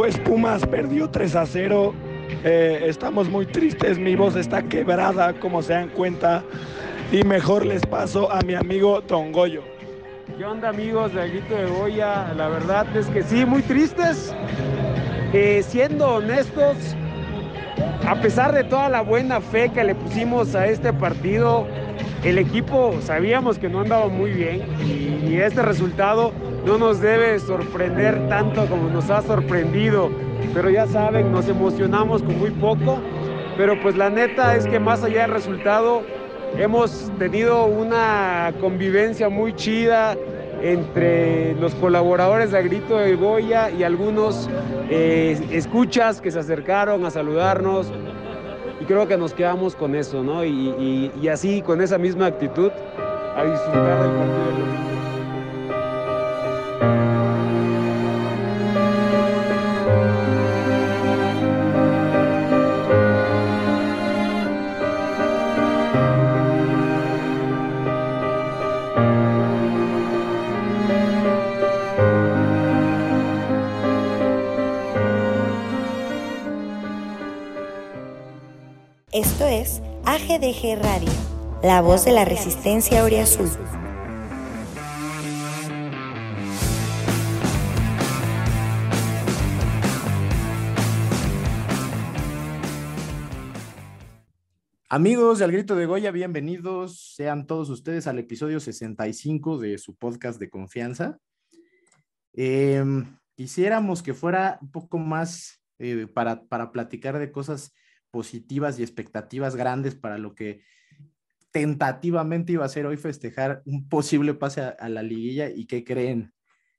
Pues Pumas perdió 3 a 0. Eh, estamos muy tristes, mi voz está quebrada, como se dan cuenta. Y mejor les paso a mi amigo Tongoyo. ¿Qué onda amigos de Grito de Goya? La verdad es que sí, muy tristes. Siendo honestos, a pesar de toda la buena fe que le pusimos a este partido, el equipo sabíamos que no andaba muy bien y este resultado no nos debe sorprender tanto como nos ha sorprendido. Pero ya saben, nos emocionamos con muy poco. Pero pues la neta es que más allá del resultado, hemos tenido una convivencia muy chida entre los colaboradores de Agrito de Goya y algunos eh, escuchas que se acercaron a saludarnos. Y creo que nos quedamos con eso, ¿no? Y, y, y así, con esa misma actitud, a disfrutar del partido Esto es AGDG Radio, la voz de la resistencia Oriazul. Amigos de Al Grito de Goya, bienvenidos sean todos ustedes al episodio 65 de su podcast de confianza. Eh, quisiéramos que fuera un poco más eh, para, para platicar de cosas positivas y expectativas grandes para lo que tentativamente iba a ser hoy festejar un posible pase a, la liguilla y que creen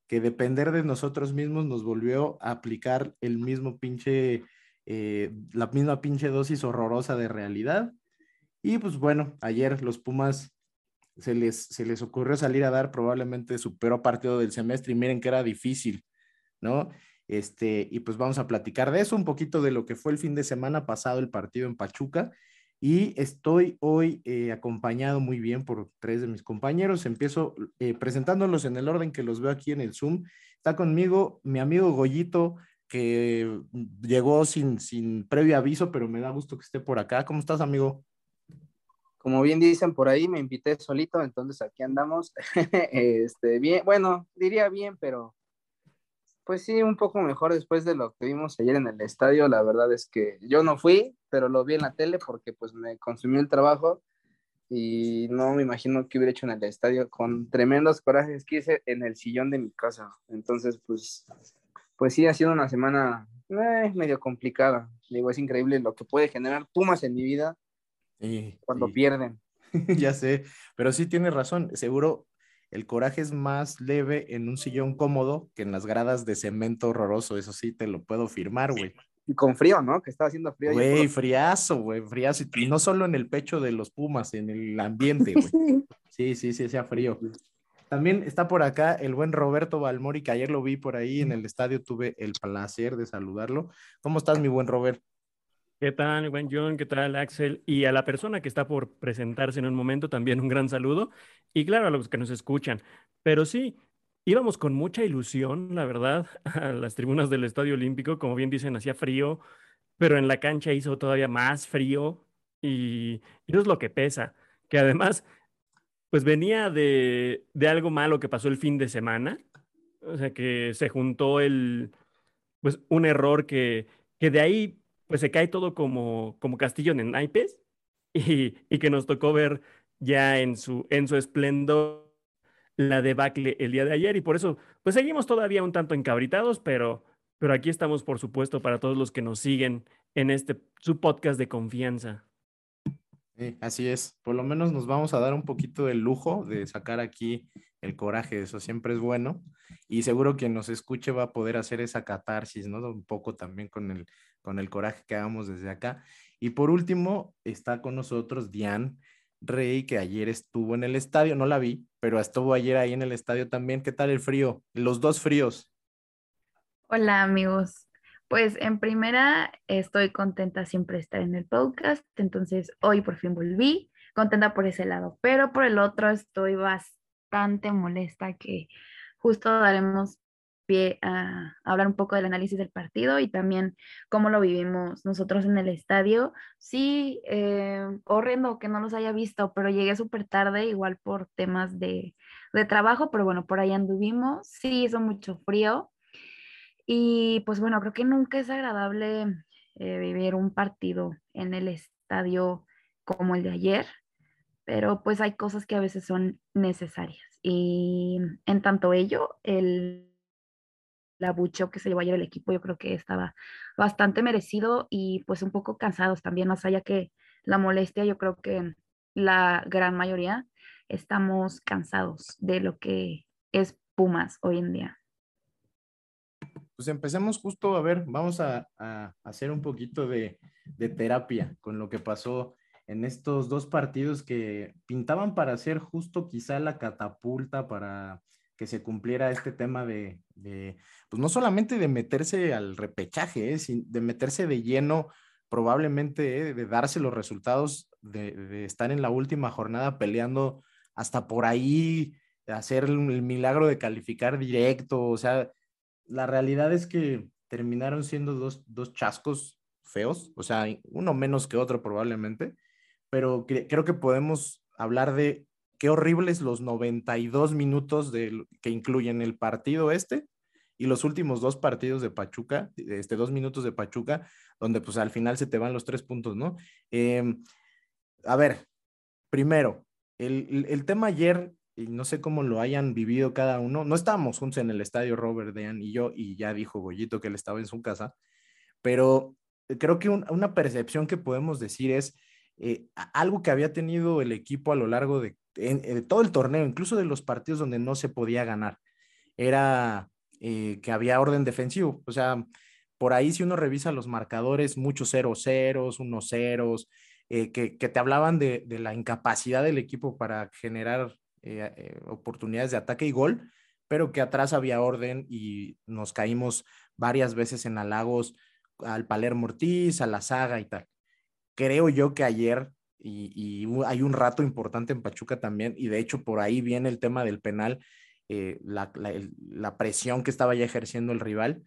que depender de nosotros mismos nos volvió a aplicar el mismo pinche, eh, la misma pinche dosis horrorosa de realidad. Y pues bueno, ayer los Pumas se les, se les ocurrió salir a dar probablemente su peor partido del semestre y miren que era difícil, ¿no? Este, y pues vamos a platicar de eso, un poquito de lo que fue el fin de semana pasado el partido en Pachuca. Y estoy hoy eh, acompañado muy bien por tres de mis compañeros. Empiezo eh, presentándolos en el orden que los veo aquí en el Zoom. Está conmigo mi amigo Goyito, que llegó sin, sin previo aviso, pero me da gusto que esté por acá. ¿Cómo estás, amigo? Como bien dicen por ahí, me invité solito, entonces aquí andamos. este, bien, bueno, diría bien, pero pues sí, un poco mejor después de lo que vimos ayer en el estadio. La verdad es que yo no fui, pero lo vi en la tele porque pues me consumió el trabajo y no me imagino qué hubiera hecho en el estadio con tremendos corajes que hice en el sillón de mi casa. Entonces, pues, pues sí, ha sido una semana eh, medio complicada. Digo, es increíble lo que puede generar Pumas en mi vida Sí, cuando sí. pierden. ya sé, pero sí tienes razón. Seguro el coraje es más leve en un sillón cómodo que en las gradas de cemento horroroso. Eso sí, te lo puedo firmar, güey. Y con frío, ¿no? Que estaba haciendo frío. Güey, friazo, güey, friazo. Y no solo en el pecho de los Pumas, en el ambiente, güey. Sí, sí, sí, hacía frío. También está por acá el buen Roberto Balmori, que ayer lo vi por ahí en el estadio, tuve el placer de saludarlo. ¿Cómo estás, mi buen Robert? ¿Qué tal, buen John? ¿Qué tal, Axel? Y a la persona que está por presentarse en un momento, también un gran saludo. Y claro, a los que nos escuchan. Pero sí, íbamos con mucha ilusión, la verdad, a las tribunas del Estadio Olímpico. Como bien dicen, hacía frío, pero en la cancha hizo todavía más frío. Y, y eso es lo que pesa. Que además, pues venía de, de algo malo que pasó el fin de semana. O sea, que se juntó el, pues, un error que, que de ahí pues se cae todo como, como castillo en naipes y, y que nos tocó ver ya en su, en su esplendor la debacle el día de ayer y por eso pues seguimos todavía un tanto encabritados, pero, pero aquí estamos por supuesto para todos los que nos siguen en este su podcast de confianza. Sí, así es. Por lo menos nos vamos a dar un poquito del lujo de sacar aquí el coraje. Eso siempre es bueno. Y seguro quien nos escuche va a poder hacer esa catarsis, ¿no? Un poco también con el, con el coraje que hagamos desde acá. Y por último, está con nosotros Diane Rey, que ayer estuvo en el estadio. No la vi, pero estuvo ayer ahí en el estadio también. ¿Qué tal el frío? Los dos fríos. Hola amigos, pues en primera estoy contenta siempre de estar en el podcast, entonces hoy por fin volví, contenta por ese lado, pero por el otro estoy bastante molesta que justo daremos pie a, hablar un poco del análisis del partido y también cómo lo vivimos nosotros en el estadio. Sí, eh, horrendo que no los haya visto, pero llegué súper tarde, igual por temas de, de trabajo, pero bueno, por ahí anduvimos. Sí, hizo mucho frío. Y pues bueno, creo que nunca es agradable eh, vivir un partido en el estadio como el de ayer, pero pues hay cosas que a veces son necesarias. Y en tanto ello, el abucheo que se llevó ayer el equipo, yo creo que estaba bastante merecido y pues un poco cansados también, más allá que la molestia, yo creo que la gran mayoría estamos cansados de lo que es Pumas hoy en día. Pues empecemos justo, a ver, vamos a, hacer un poquito de, de, terapia con lo que pasó en estos dos partidos que pintaban para ser justo quizá la catapulta para que se cumpliera este tema de, pues no solamente de meterse al repechaje, eh, de meterse de lleno, probablemente eh, de darse los resultados, de, estar en la última jornada peleando hasta por ahí, hacer el, milagro de calificar directo, o sea, la realidad es que terminaron siendo dos, dos chascos feos, o sea, uno menos que otro probablemente, pero creo que podemos hablar de qué horribles los 92 minutos de, que incluyen el partido este y los últimos dos partidos de Pachuca, este, dos minutos de Pachuca, donde pues al final se te van los tres puntos, ¿no? Em, a ver, primero, el, el, tema ayer, y no sé cómo lo hayan vivido cada uno, no estábamos juntos en el estadio Robert, Dean y yo, y ya dijo Goyito que él estaba en su casa, pero creo que una percepción que podemos decir es eh, algo que había tenido el equipo a lo largo de de todo el torneo, incluso de los partidos donde no se podía ganar, era eh, que había orden defensivo. O sea, por ahí si uno revisa los marcadores, muchos ceros ceros, unos ceros, eh, que, te hablaban de, la incapacidad del equipo para generar eh, oportunidades de ataque y gol, pero que atrás había orden y nos caímos varias veces en halagos al Palermo Ortiz, a la saga y tal. Creo yo que ayer y, hay un rato importante en Pachuca también, y de hecho por ahí viene el tema del penal, eh, la, presión que estaba ya ejerciendo el rival.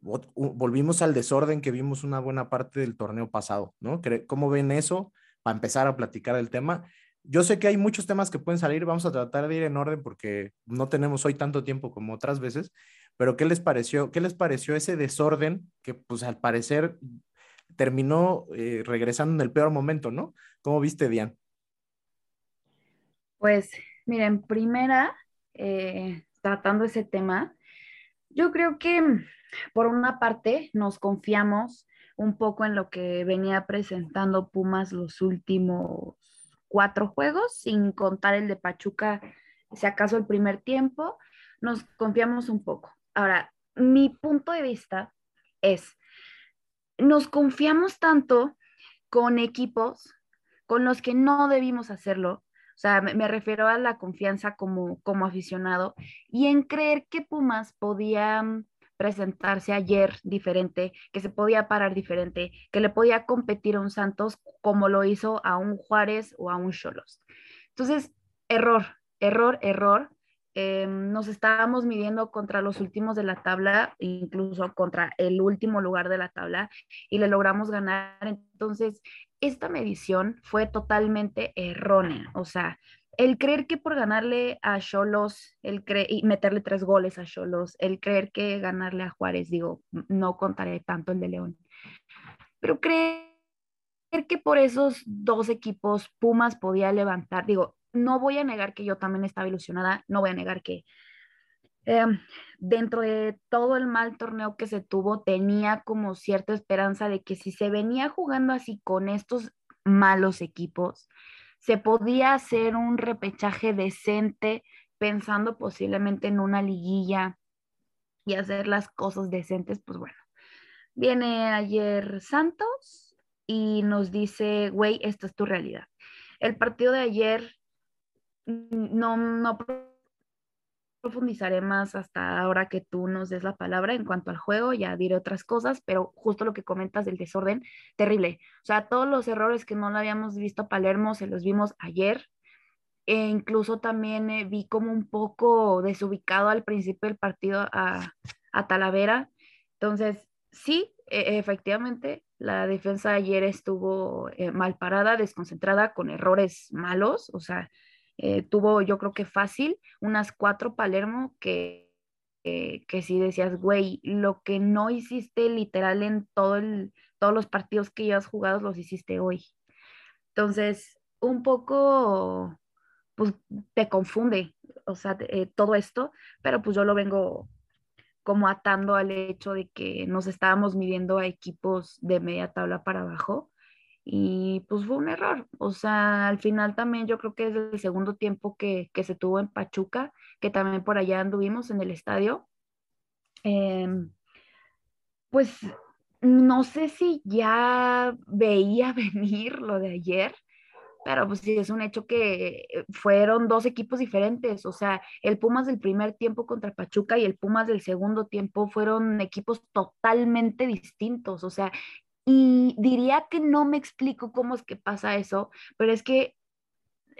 Volvimos al desorden que vimos una buena parte del torneo pasado, ¿no? ¿Cómo ven eso? Para empezar a platicar del tema. Yo sé que hay muchos temas que pueden salir, vamos a tratar de ir en orden porque no tenemos hoy tanto tiempo como otras veces, pero ¿qué les pareció? ¿Qué les pareció ese desorden que pues al parecer terminó eh, regresando en el peor momento, ¿no? ¿Cómo viste, Diane? Pues, miren, primera, eh, tratando ese tema, yo creo que por una parte nos confiamos un poco en lo que venía presentando Pumas los últimos cuatro juegos, sin contar el de Pachuca, si acaso el primer tiempo, nos confiamos un poco. Ahora, mi punto de vista es, nos confiamos tanto con equipos con los que no debimos hacerlo. O sea, me, refiero a la confianza como, como aficionado y en creer que Pumas podía mm, presentarse ayer diferente, que se podía parar diferente, que le podía competir a un Santos como lo hizo a un Juárez o a un Cholos. Entonces, error, error, error. Em, nos estábamos midiendo contra los últimos de la tabla, incluso contra el último lugar de la tabla, y le logramos ganar. Entonces, esta medición fue totalmente errónea. O sea, el creer que por ganarle a Cholos, el y meterle tres goles a Cholos, el creer que ganarle a Juárez, digo, no contaré tanto el de León, pero creer que por esos dos equipos Pumas podía levantar, digo, no voy a negar que yo también estaba ilusionada, no voy a negar que em, dentro de todo el mal torneo que se tuvo, tenía como cierta esperanza de que si se venía jugando así con estos malos equipos, se podía hacer un repechaje decente pensando posiblemente en una liguilla y hacer las cosas decentes, pues bueno. Viene ayer Santos y nos dice, güey, esta es tu realidad. El partido de ayer no, no profundizaré más hasta ahora que tú nos des la palabra en cuanto al juego, ya diré otras cosas, pero justo lo que comentas del desorden, terrible. O sea, todos los errores que no lo habíamos visto a Palermo, se los vimos ayer. e incluso también eh, vi como un poco desubicado al principio del partido a, Talavera. Entonces, sí, e, efectivamente, la defensa ayer estuvo eh, mal parada, desconcentrada, con errores malos, o sea, eh, tuvo yo creo que fácil unas cuatro Palermo que, que sí decías, güey, lo que no hiciste literal en todo el, todos los partidos que ya has jugado los hiciste hoy. Entonces, un poco, pues te confunde, o sea, eh, todo esto, pero pues yo lo vengo como atando al hecho de que nos estábamos midiendo a equipos de media tabla para abajo y pues fue un error. O sea, al final también yo creo que es el segundo tiempo que, se tuvo en Pachuca, que también por allá anduvimos en el estadio. Em, pues no sé si ya veía venir lo de ayer, pero pues sí, es un hecho que eh, fueron dos equipos diferentes, o sea, el Pumas del primer tiempo contra Pachuca y el Pumas del segundo tiempo fueron equipos totalmente distintos, o sea, y diría que no me explico cómo es que pasa eso, pero es que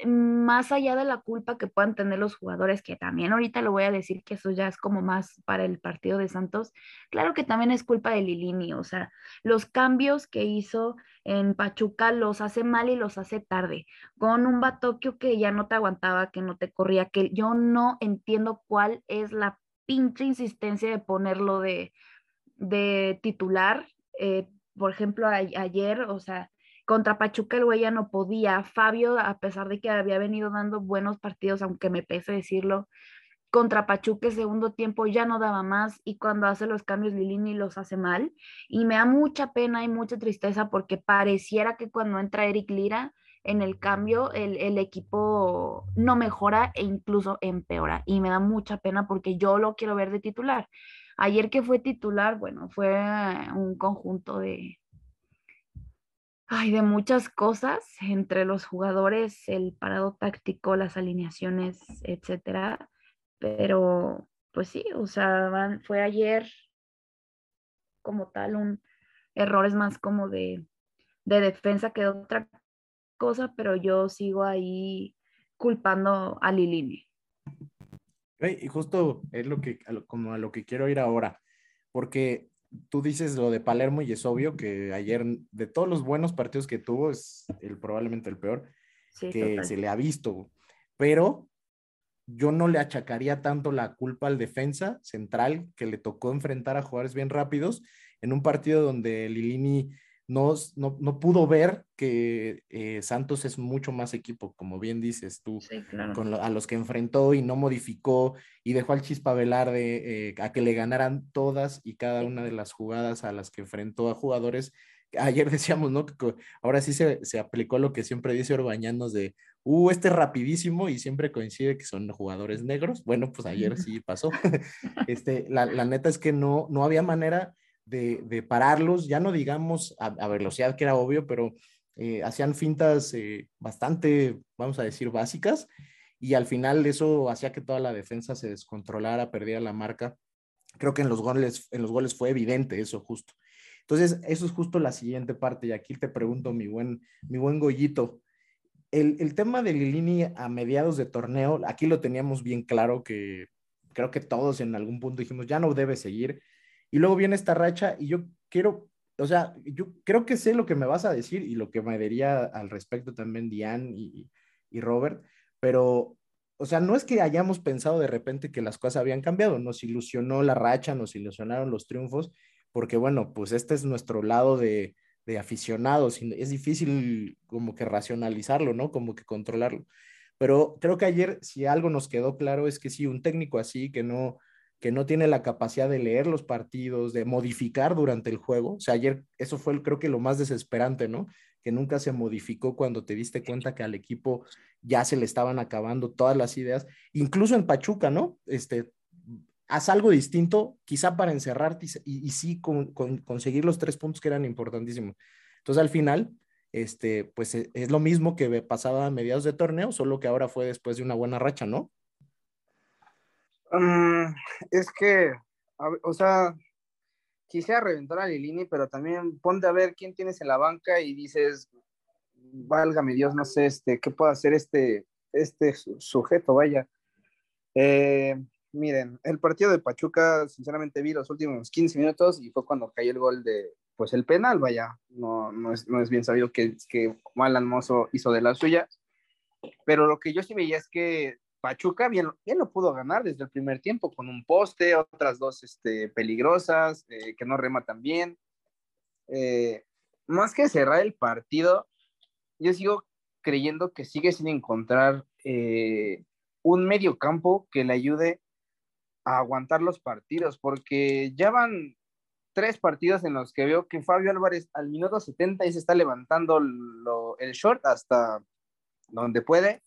más allá de la culpa que puedan tener los jugadores, que también ahorita lo voy a decir que eso ya es como más para el partido de Santos, claro que también es culpa de Lilini, o sea, los cambios que hizo en Pachuca los hace mal y los hace tarde, con un Batoquio que ya no te aguantaba, que no te corría, que yo no entiendo cuál es la pinche insistencia de ponerlo de, de titular. Eh, por ejemplo, ayer, o sea, contra Pachuca el güey no podía. Fabio, a pesar de que había venido dando buenos partidos, aunque me pese decirlo, contra Pachuca el segundo tiempo ya no daba más y cuando hace los cambios Lilini los hace mal. Y me da mucha pena y mucha tristeza porque pareciera que cuando entra Eric Lira en el cambio el, el equipo no mejora e incluso empeora. Y me da mucha pena porque yo lo quiero ver de titular. Ayer que fue titular, bueno, fue un conjunto de, Ay, de muchas cosas, entre los jugadores, el parado táctico, las alineaciones, etcétera. Pero, pues sí, o sea, fue ayer como tal un error es más como de, de defensa que de otra cosa, pero yo sigo ahí culpando a Lilini. Y justo es lo que, como a lo que quiero ir ahora, porque tú dices lo de Palermo y es obvio que ayer, de todos los buenos partidos que tuvo, es el, probablemente el peor que se le ha visto. Pero yo no le achacaría tanto la culpa al defensa central que le tocó enfrentar a jugadores bien rápidos en un partido donde Lilini no, no, pudo ver que eh, Santos es mucho más equipo, como bien dices tú, con a los que enfrentó y no modificó y dejó al Chispa Velarde eh, a que le ganaran todas y cada una de las jugadas a las que enfrentó a jugadores. Ayer decíamos, ¿no? Que ahora sí se, se aplicó lo que siempre dice Orbañanos de, uh, este es rapidísimo y siempre coincide que son jugadores negros. Bueno, pues ayer sí pasó. este, la, la neta es que no, no había manera de, pararlos, ya no digamos a, velocidad que era obvio, pero eh, hacían fintas eh, bastante, vamos a decir, básicas y al final eso hacía que toda la defensa se descontrolara, perdiera la marca. Creo que en los goles, en los goles fue evidente eso justo. Entonces, eso es justo la siguiente parte y aquí te pregunto, mi buen, mi buen Goyito, el, el tema de Lilini a mediados de torneo, aquí lo teníamos bien claro que creo que todos en algún punto dijimos, ya no debe seguir, y luego viene esta racha y yo quiero, o sea, yo creo que sé lo que me vas a decir y lo que me diría al respecto también Diane y, y Robert, pero, o sea, no es que hayamos pensado de repente que las cosas habían cambiado, nos ilusionó la racha, nos ilusionaron los triunfos, porque bueno, pues este es nuestro lado de, de aficionados, es difícil como que racionalizarlo, ¿no? Como que controlarlo. Pero creo que ayer, si algo nos quedó claro, es que sí, un técnico así que no, que no tiene la capacidad de leer los partidos, de modificar durante el juego. O sea, ayer eso fue creo que lo más desesperante, ¿no? Que nunca se modificó cuando te diste cuenta que al equipo ya se le estaban acabando todas las ideas, incluso en Pachuca, ¿no? Este, haz algo distinto, quizá para encerrarte y, sí conseguir los tres puntos que eran importantísimos. Entonces, al final, este, pues e, es lo mismo que pasaba a mediados de torneo, solo que ahora fue después de una buena racha, ¿no? Mm, es que, o sea, quisiera reventar a Lilini, pero también ponte a ver quién tienes en la banca y dices, válgame Dios, no sé, este, ¿qué puede hacer este, este sujeto, vaya. Eh, miren, el partido de Pachuca, sinceramente vi los últimos 15 minutos y fue cuando cayó el gol de, pues el penal, vaya. No, no, es, no es bien sabido que, que Malan Mozo hizo de la suya. Pero lo que yo sí veía es que Pachuca bien, bien lo pudo ganar desde el primer tiempo con un poste, otras dos este, peligrosas, eh, que no rematan bien. Eh, más que cerrar el partido, yo sigo creyendo que sigue sin encontrar eh, un medio campo que le ayude a aguantar los partidos, porque ya van tres partidos en los que veo que Fabio Álvarez al minuto 70 y se está levantando el short hasta donde puede,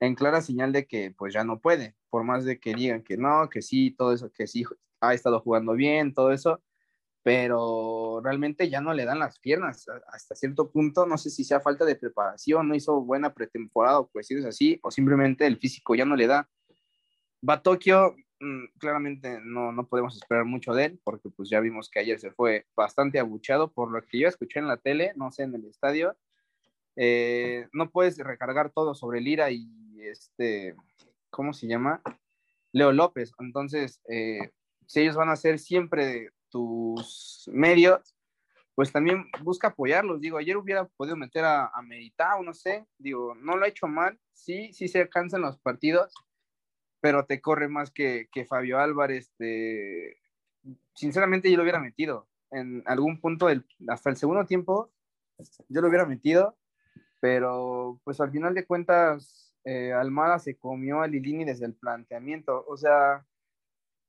en clara señal de que pues ya no puede, por más de que digan que no, que sí, todo eso, que sí ha estado jugando bien, todo eso, pero realmente ya no le dan las piernas hasta cierto punto, no sé si sea falta de preparación, no hizo buena pretemporada o cuestiones así, o simplemente el físico ya no le da. Va a Tokio, mm, claramente no, no podemos esperar mucho de él, porque pues ya vimos que ayer se fue bastante abuchado, por lo que yo escuché en la tele, no sé, en el estadio, eh, no puedes recargar todo sobre Lira y este, ¿cómo se llama? Leo López. Entonces, eh, si ellos van a ser siempre tus medios, pues también busca apoyarlos. Digo, ayer hubiera podido meter a, a Meritao, no sé, digo, no lo ha hecho mal, sí, sí se alcanzan los partidos, pero te corre más que, que Fabio Álvarez. Sinceramente, yo lo hubiera metido. En algún punto, del, hasta el segundo tiempo, yo lo hubiera metido, pero pues al final de cuentas, eh, Almada se comió a Lilini desde el planteamiento. O sea,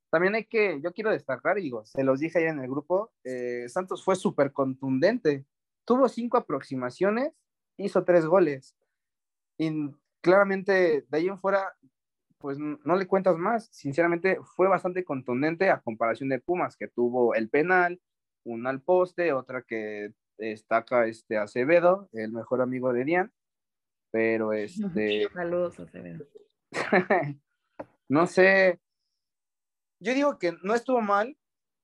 también hay que, yo quiero destacar, digo, se los dije ayer en el grupo, eh, Santos fue súper contundente. Tuvo cinco aproximaciones, hizo tres goles. Y claramente de ahí en fuera, pues no le cuentas más. Sinceramente, fue bastante contundente a comparación de Pumas, que tuvo el penal, un al poste, otra que destaca este Acevedo, el mejor amigo de Dian. Pero este. Saludos, no sé, yo digo que no estuvo mal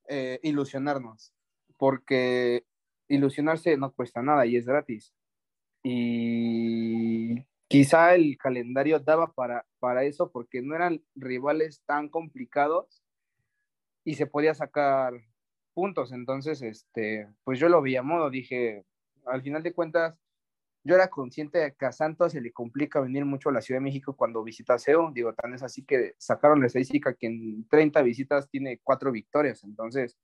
eh, ilusionarnos, porque ilusionarse no cuesta nada y es gratis. Y quizá el calendario daba para, para eso porque no eran rivales tan complicados y se podía sacar puntos. Entonces, este, pues yo lo vi a modo, dije, al final de cuentas, yo era consciente de que a Santos se le complica venir mucho a la Ciudad de México cuando visita SEO. Digo, tan es así que sacaron la estadística que en 30 visitas tiene cuatro victorias. Entonces,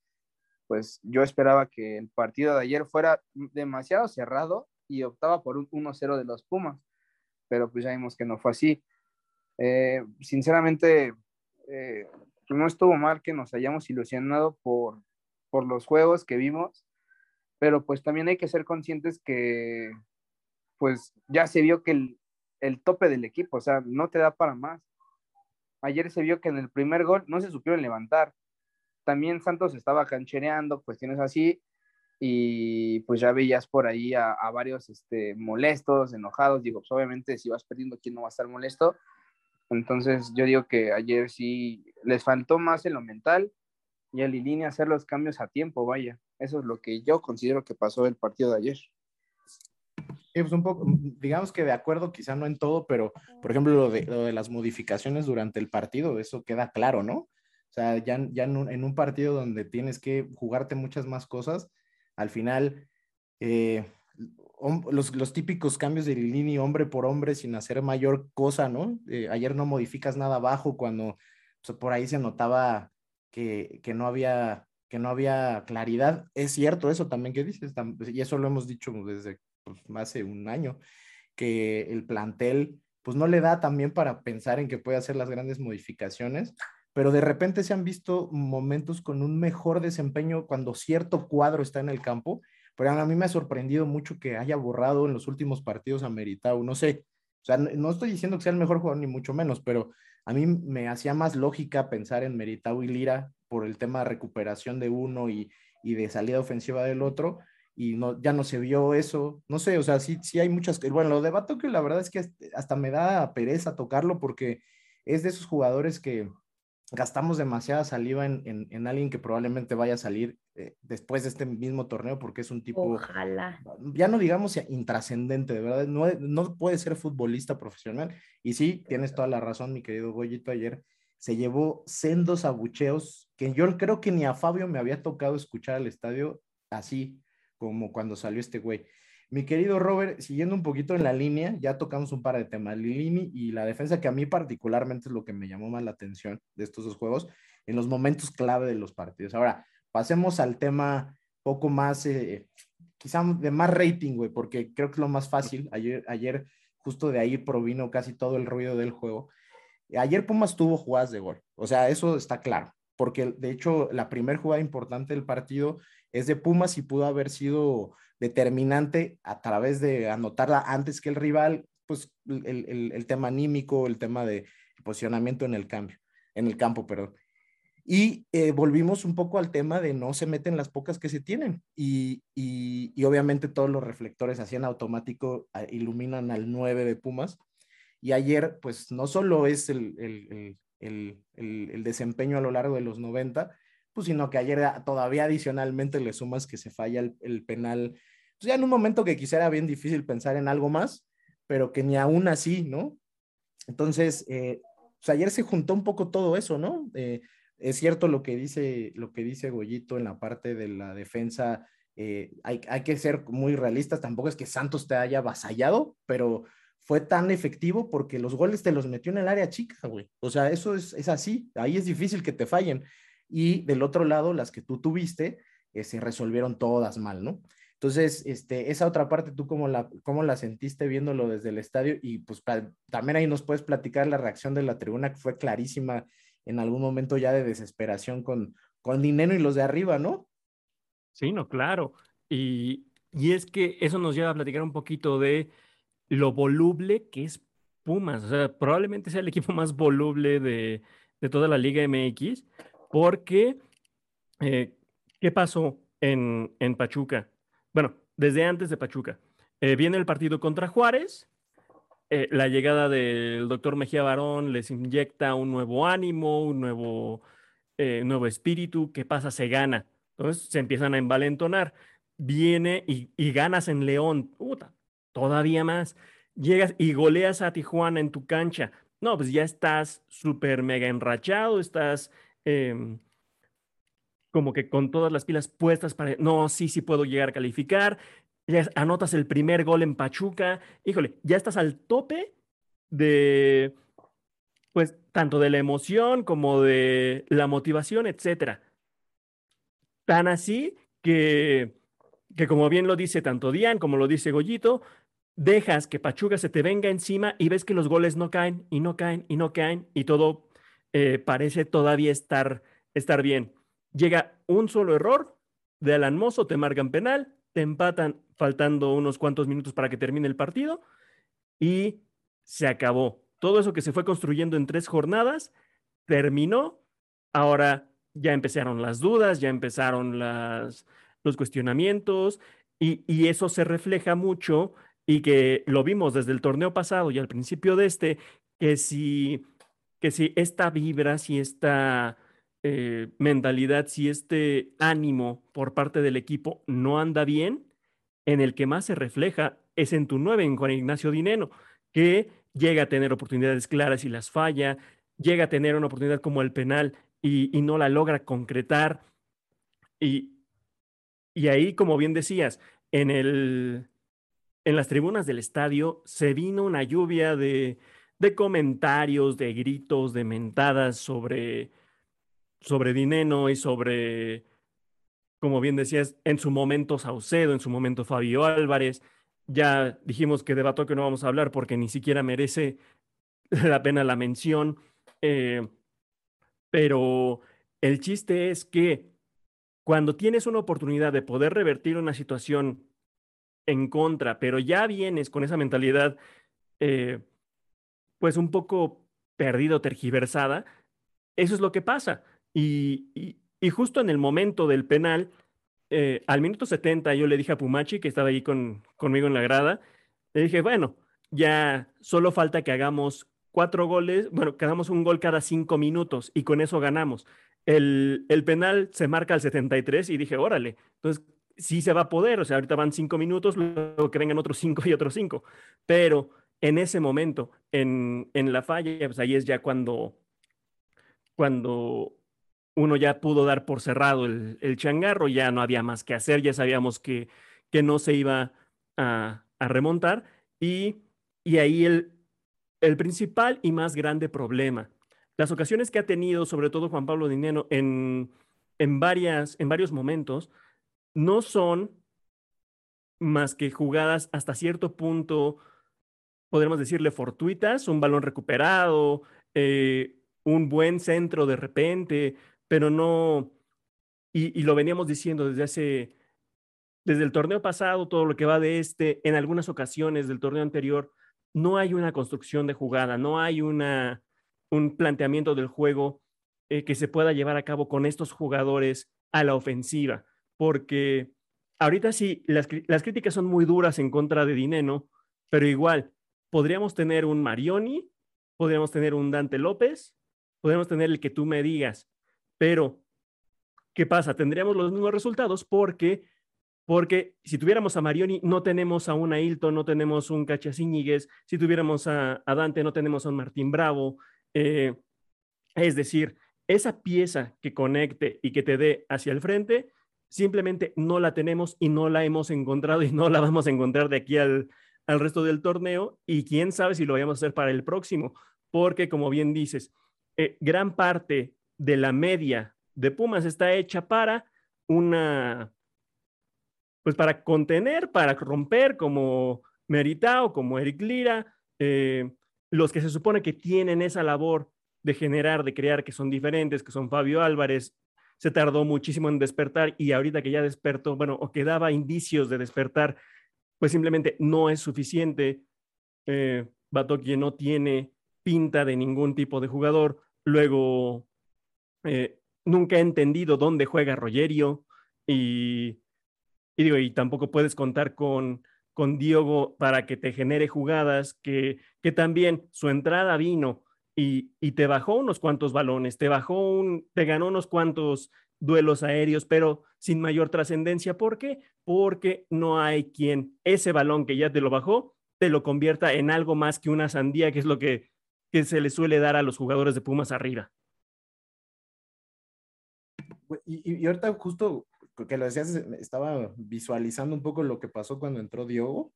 pues yo esperaba que el partido de ayer fuera demasiado cerrado y optaba por un 1-0 de los Pumas. Pero pues ya vimos que no fue así. Eh, sinceramente, eh, no estuvo mal que nos hayamos ilusionado por, por los juegos que vimos, pero pues también hay que ser conscientes que pues ya se vio que el, tope del equipo, o sea, no te da para más. Ayer se vio que en el primer gol no se supieron levantar. También Santos estaba canchereando, cuestiones así, y pues ya veías por ahí a, varios este, molestos, enojados. Digo, pues obviamente si vas perdiendo, ¿quién no va a estar molesto? Entonces yo digo que ayer sí les faltó más en lo mental y a Lilini hacer los cambios a tiempo, vaya. Eso es lo que yo considero que pasó el partido de ayer. Sí, pues un poco, mm, digamos que de acuerdo, quizá no en todo, pero por ejemplo lo de, lo de las modificaciones durante el partido, eso queda claro, ¿no? O sea, ya, ya en, un, en un partido donde tienes que jugarte muchas más cosas, al final, eh, los, los, típicos cambios de Lilini hombre por hombre sin hacer mayor cosa, ¿no? Eh, ayer no modificas nada abajo cuando por ahí se notaba que, que, no había que no había claridad. Es cierto eso también que dices, y eso lo hemos dicho desde pues, hace un año, que el plantel pues no le da también para pensar en que puede hacer las grandes modificaciones, pero de repente se han visto momentos con un mejor desempeño cuando cierto cuadro está en el campo. Pero a mí me ha sorprendido mucho que haya borrado en los últimos partidos a Meritao. No sé, o sea, no estoy diciendo que sea el mejor jugador ni mucho menos, pero a mí me hacía más lógica pensar en Meritao y Lira por el tema de recuperación de uno y, y de salida ofensiva del otro, y no, ya no se vio eso. No sé, o sea, sí, sí hay muchas. Bueno, lo de que la verdad es que hasta me da pereza tocarlo porque es de esos jugadores que gastamos demasiada saliva en, en, alguien que probablemente vaya a salir eh, después de este mismo torneo porque es un tipo, Ojalá. ya no digamos intrascendente, de verdad, no, no puede ser futbolista profesional. Y sí, tienes toda la razón, mi querido Goyito, ayer se llevó sendos abucheos que yo creo que ni a Fabio me había tocado escuchar al estadio así como cuando salió este güey. Mi querido Robert, siguiendo un poquito en la línea, ya tocamos un par de temas, Lilini y la defensa, que a mí particularmente es lo que me llamó más la atención de estos dos juegos, en los momentos clave de los partidos. Ahora, pasemos al tema poco más, eh, quizá de más rating, güey, porque creo que es lo más fácil. Ayer, ayer justo de ahí provino casi todo el ruido del juego. Ayer Pumas tuvo jugadas de gol, o sea, eso está claro, porque de hecho la primera jugada importante del partido es de Pumas y pudo haber sido determinante a través de anotarla antes que el rival, pues el, tema anímico, el tema de posicionamiento en el cambio, en el campo, perdón. Y eh, volvimos un poco al tema de no se meten las pocas que se tienen. Y, y, obviamente todos los reflectores así en automático iluminan al 9 de Pumas. Y ayer, pues no solo es el, el, el, el, desempeño a lo largo de los 90, pues sino que ayer todavía adicionalmente le sumas que se falla el, penal pues ya en un momento que quisiera bien difícil pensar en algo más, pero que ni aún así, ¿no? Entonces, eh, pues ayer se juntó un poco todo eso, ¿no? Eh, es cierto lo que dice, lo que dice Goyito en la parte de la defensa, eh, hay, hay, que ser muy realistas, tampoco es que Santos te haya avasallado, pero fue tan efectivo porque los goles te los metió en el área chica, güey. O sea, eso es, es así, ahí es difícil que te fallen. Y del otro lado, las que tú tuviste, se resolvieron todas mal, ¿no? Entonces, este, esa otra parte, ¿tú cómo la, cómo la sentiste viéndolo desde el estadio? Y pues también ahí nos puedes platicar la reacción de la tribuna, que fue clarísima en algún momento ya de desesperación con, con Dinero y los de arriba, ¿no? Sí, no, claro. Y, y es que eso nos lleva a platicar un poquito de lo voluble que es Pumas. O sea, probablemente sea el equipo más voluble de, de toda la Liga MX, porque, eh, ¿qué pasó en, en Pachuca? bueno, desde antes de Pachuca. Eh, viene el partido contra Juárez, eh, la llegada del doctor Mejía Barón les inyecta un nuevo ánimo, un nuevo, nuevo espíritu, ¿qué pasa? Se gana. Entonces se empiezan a envalentonar. Viene y, ganas en León, puta, todavía más. Llegas y goleas a Tijuana en tu cancha. No, pues ya estás súper mega enrachado, estás em, como que con todas las pilas puestas para, no, sí, sí puedo llegar a calificar, ya anotas el primer gol en Pachuca, híjole, ya estás al tope de, pues, tanto de la emoción como de la motivación, etcétera. Tan así que, que como bien lo dice tanto Dian como lo dice Goyito, dejas que Pachuca se te venga encima y ves que los goles no caen y no caen y no caen y todo eh, parece todavía estar, estar bien. Llega un solo error de Alan Mozo, te marcan penal, te empatan faltando unos cuantos minutos para que termine el partido y se acabó. Todo eso que se fue construyendo en tres jornadas terminó. Ahora ya empezaron las dudas, ya empezaron las, los cuestionamientos y, y eso se refleja mucho y que lo vimos desde el torneo pasado y al principio de este, que si, que si esta vibra, si esta eh, mentalidad, si este ánimo por parte del equipo no anda bien, en el que más se refleja es en tu nueve, en Juan Ignacio Dineno, que llega a tener oportunidades claras y las falla, llega a tener una oportunidad como el penal y, no la logra concretar. Y, y ahí, como bien decías, en, el, en las tribunas del estadio se vino una lluvia de, de comentarios, de gritos, de mentadas sobre sobre Dineno y sobre, como bien decías, en su momento Saucedo, en su momento Fabio Álvarez. Ya dijimos que de que no vamos a hablar porque ni siquiera merece la pena la mención. Eh, pero el chiste es que cuando tienes una oportunidad de poder revertir una situación en contra, pero ya vienes con esa mentalidad, eh, pues un poco perdido, tergiversada, eso es lo que pasa. Y, justo en el momento del penal, eh, al minuto 70 yo le dije a Pumachi, que estaba ahí con, conmigo en la grada, le dije, bueno, ya solo falta que hagamos cuatro goles, bueno, quedamos un gol cada cinco minutos y con eso ganamos. El, el penal se marca al 73 y dije, órale, entonces sí se va a poder, o sea, ahorita van cinco minutos, luego que vengan otros cinco y otros cinco, pero en ese momento, en, en la falla, pues ahí es ya cuando, cuando uno ya pudo dar por cerrado el, el changarro, ya no había más que hacer, ya sabíamos que, que no se iba a, a remontar y, y ahí el, el principal y más grande problema. Las ocasiones que ha tenido, sobre todo Juan Pablo Dineno, en, en, varias, en varios momentos, no son más que jugadas hasta cierto punto, podríamos decirle fortuitas, un balón recuperado, eh, un buen centro de repente, pero no, y, y, lo veníamos diciendo desde hace, desde el torneo pasado, todo lo que va de este, en algunas ocasiones del torneo anterior, no hay una construcción de jugada, no hay una, un planteamiento del juego eh, que se pueda llevar a cabo con estos jugadores a la ofensiva porque ahorita sí, las, las, críticas son muy duras en contra de Dineno, pero igual, podríamos tener un Marioni, podríamos tener un Dante López, podríamos tener el que tú me digas, pero ¿qué pasa? Tendríamos los mismos resultados porque, porque si tuviéramos a Marioni, no tenemos a un Ailton, no tenemos un Cachasíñiguez, si tuviéramos a, a, Dante, no tenemos a un Martín Bravo. Eh, es decir, esa pieza que conecte y que te dé hacia el frente, simplemente no la tenemos y no la hemos encontrado y no la vamos a encontrar de aquí al, al resto del torneo y quién sabe si lo vamos a hacer para el próximo, porque como bien dices, eh, gran parte de la media de Pumas está hecha para una, pues para contener, para romper como Meritao, como Eric Lira, eh, los que se supone que tienen esa labor de generar, de crear, que son diferentes, que son Fabio Álvarez, se tardó muchísimo en despertar y ahorita que ya despertó, bueno, o que daba indicios de despertar, pues simplemente no es suficiente. Eh, no tiene pinta de ningún tipo de jugador. Luego, eh, nunca he entendido dónde juega Rogerio y, y, digo, y tampoco puedes contar con, con Diogo para que te genere jugadas, que, que también su entrada vino y, y, te bajó unos cuantos balones, te bajó un, te ganó unos cuantos duelos aéreos, pero sin mayor trascendencia. ¿Por qué? Porque no hay quien ese balón que ya te lo bajó, te lo convierta en algo más que una sandía, que es lo que, se le suele dar a los jugadores de Pumas arriba. Y ahorita justo que lo decías, estaba visualizando un poco lo que pasó cuando entró Diogo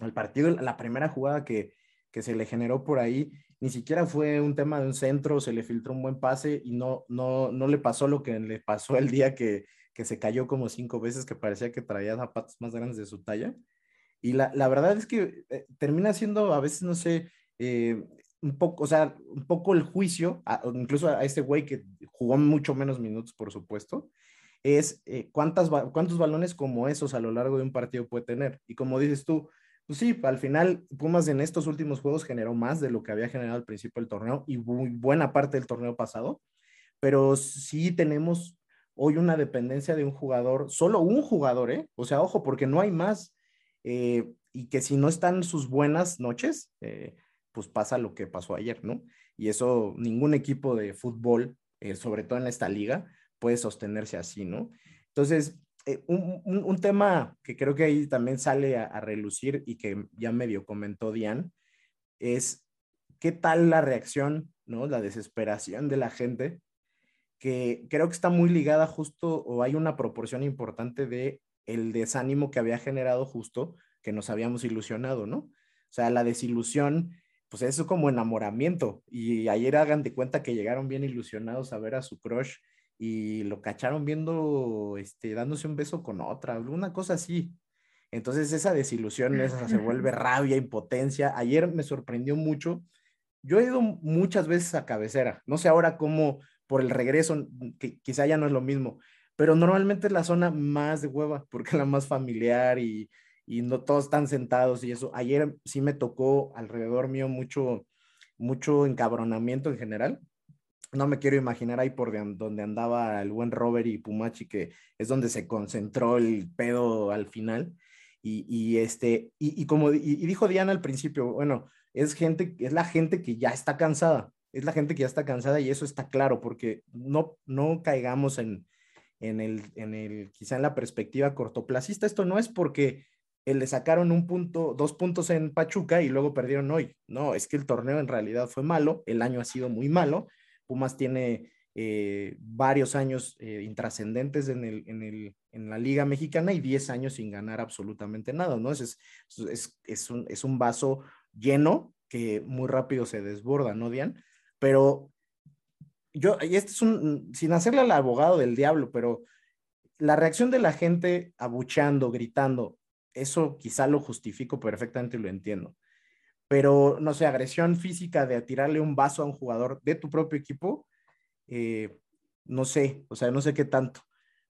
al partido, la primera jugada que, que se le generó por ahí, ni siquiera fue un tema de un centro, se le filtró un buen pase y no, no, no le pasó lo que le pasó el día que, que se cayó como cinco veces, que parecía que traía zapatos más grandes de su talla. Y la, la verdad es que eh, termina siendo a veces, no sé, eh, un poco, o sea, un poco el juicio, a, incluso a este güey que jugó mucho menos minutos, por supuesto, es eh, cuántas, cuántos balones como esos a lo largo de un partido puede tener. Y como dices tú, pues sí, al final Pumas en estos últimos juegos generó más de lo que había generado al principio del torneo y muy buena parte del torneo pasado, pero sí tenemos hoy una dependencia de un jugador, solo un jugador, ¿eh? O sea, ojo, porque no hay más. Eh, y que si no están sus buenas noches, eh, pues pasa lo que pasó ayer, ¿no? Y eso ningún equipo de fútbol, eh, sobre todo en esta liga, puede sostenerse así, ¿no? Entonces, eh, un, un, tema que creo que ahí también sale a, relucir y que ya medio comentó Diane, es qué tal la reacción, ¿no? La desesperación de la gente, que creo que está muy ligada justo, o hay una proporción importante de el desánimo que había generado justo que nos habíamos ilusionado, ¿no? O sea, la desilusión, pues eso como enamoramiento. Y ayer hagan de cuenta que llegaron bien ilusionados a ver a su crush y lo cacharon viendo, este, dándose un beso con otra, alguna cosa así. Entonces esa desilusión esa se vuelve rabia, impotencia. Ayer me sorprendió mucho. Yo he ido muchas veces a cabecera, no sé ahora cómo por el regreso, que quizá ya no es lo mismo, pero normalmente es la zona más de hueva, porque es la más familiar y, y no todos están sentados y eso. Ayer sí me tocó alrededor mío mucho, mucho encabronamiento en general, no me quiero imaginar ahí por donde andaba el buen Robert y Pumachi, que es donde se concentró el pedo al final. Y, este, y, como y, dijo Diana al principio, bueno, es gente, es la gente que ya está cansada, es la gente que ya está cansada y eso está claro, porque no, no caigamos en, en el, en el, quizá en la perspectiva cortoplacista. Esto no es porque le sacaron un punto, dos puntos en Pachuca y luego perdieron hoy. No, es que el torneo en realidad fue malo, el año ha sido muy malo. Pumas tiene eh, varios años eh, intrascendentes en, el, en, el, en, la Liga Mexicana y 10 años sin ganar absolutamente nada, ¿no? Es, es, es, un, es un vaso lleno que muy rápido se desborda, ¿no, Dian? Pero yo, y este es un, sin hacerle al abogado del diablo, pero la reacción de la gente abucheando, gritando, eso quizá lo justifico perfectamente y lo entiendo. Pero, no sé, agresión física de tirarle un vaso a un jugador de tu propio equipo, eh, no sé, o sea, no sé qué tanto.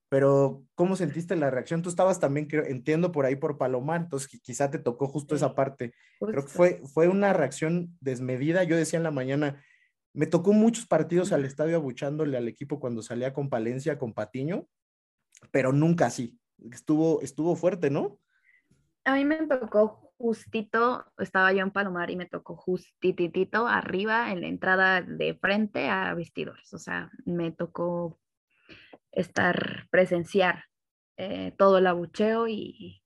Pero, ¿cómo sentiste la reacción? Tú estabas también, creo, entiendo, por ahí por Palomar, entonces quizá te tocó justo esa parte. Creo que fue, fue una reacción desmedida. Yo decía en la mañana, me tocó muchos partidos al estadio abuchándole al equipo cuando salía con Palencia, con Patiño, pero nunca así. Estuvo, estuvo fuerte, ¿no? A mí me tocó justito, estaba yo en Palomar y me tocó justitito arriba en la entrada de frente a vestidores. O sea, me tocó estar, presenciar eh, todo el abucheo y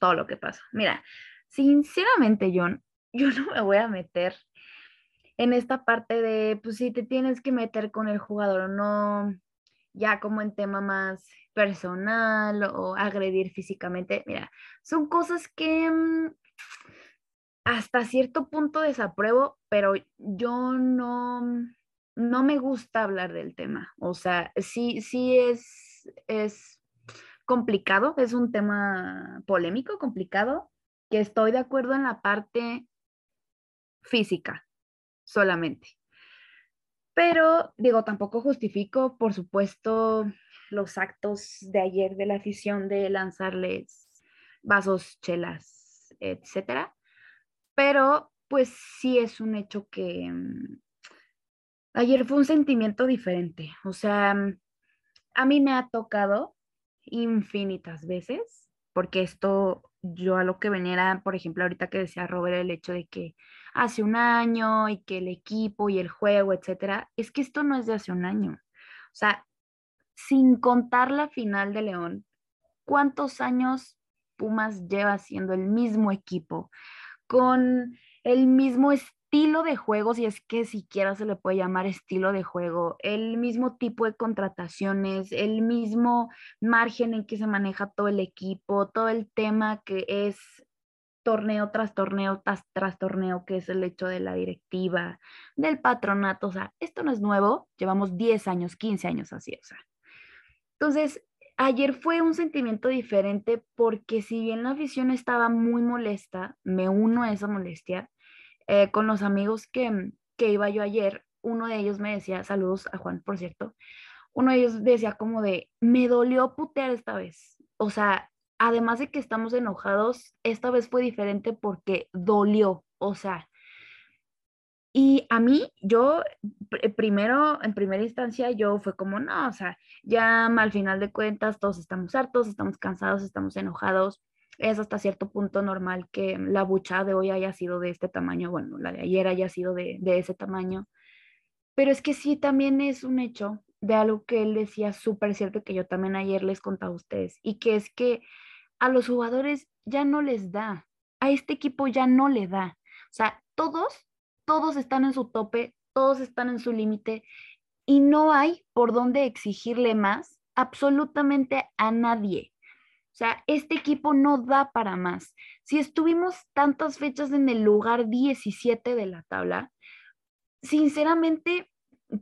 todo lo que pasó. Mira, sinceramente, John, yo no me voy a meter en esta parte de, pues si te tienes que meter con el jugador no, ya como en tema más personal o agredir físicamente, mira, son cosas que mm, hasta cierto punto desapruebo, pero yo no, no me gusta hablar del tema. O sea, sí, sí es, es complicado, es un tema polémico, complicado, que estoy de acuerdo en la parte física solamente. Pero digo, tampoco justifico, por supuesto, los actos de ayer de la afición de lanzarles vasos, chelas, etcétera. Pero pues sí es un hecho que mm, ayer fue un sentimiento diferente. O sea, mm, a mí me ha tocado infinitas veces, porque esto yo a lo que venía por ejemplo, ahorita que decía Robert, el hecho de que hace un año y que el equipo y el juego, etcétera, es que esto no es de hace un año. O sea, sin contar la final de León, ¿cuántos años Pumas lleva siendo el mismo equipo? Con el mismo estilo de juego, si es que siquiera se le puede llamar estilo de juego, el mismo tipo de contrataciones, el mismo margen en que se maneja todo el equipo, todo el tema que es torneo tras torneo tras, torneo, que es el hecho de la directiva, del patronato, o sea, esto no es nuevo, llevamos 10 años, 15 años así, o sea. Entonces, ayer fue un sentimiento diferente porque si bien la afición estaba muy molesta, me uno a esa molestia, eh, con los amigos que, que iba yo ayer, uno de ellos me decía, saludos a Juan, por cierto, uno de ellos decía como de, me dolió putear esta vez, o sea, además de que estamos enojados, esta vez fue diferente porque dolió, o sea, y a mí, yo, primero, en primera instancia, yo fue como, no, o sea, ya al final de cuentas todos estamos hartos, estamos cansados, estamos enojados. Es hasta cierto punto normal que la bucha de hoy haya sido de este tamaño, bueno, la de ayer haya sido de, de ese tamaño. Pero es que sí, también es un hecho de algo que él decía súper cierto que yo también ayer les contaba a ustedes, y que es que a los jugadores ya no les da, a este equipo ya no le da. O sea, todos, todos están en su tope, todos están en su límite y no hay por dónde exigirle más absolutamente a nadie. O sea, este equipo no da para más. Si estuvimos tantas fechas en el lugar 17 de la tabla, sinceramente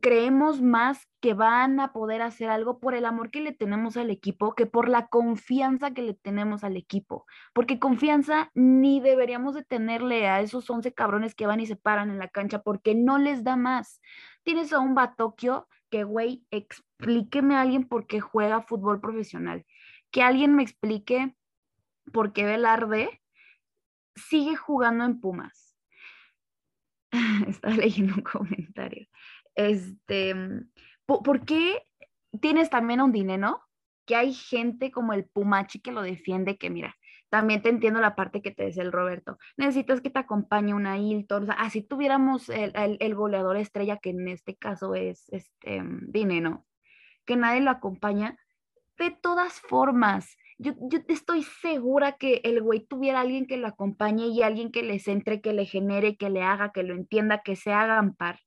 creemos más que van a poder hacer algo por el amor que le tenemos al equipo que por la confianza que le tenemos al equipo. Porque confianza ni deberíamos de tenerle a esos 11 cabrones que van y se paran en la cancha porque no les da más. Tienes a un Batokio que, güey, explíqueme a alguien por qué juega fútbol profesional. Que alguien me explique por qué Velarde sigue jugando en Pumas. Estaba leyendo un comentario. Este, ¿por, qué tienes también un dinero? Que hay gente como el Pumachi que lo defiende, que mira, también te entiendo la parte que te decía el Roberto. Necesitas que te acompañe una Hilton. Así tuviéramos el, el, goleador estrella, que en este caso es este Dineno, que nadie lo acompaña. De todas formas, yo, yo estoy segura que el güey tuviera alguien que lo acompañe y alguien que le centre, que le genere, que le haga, que lo entienda, que se hagan par.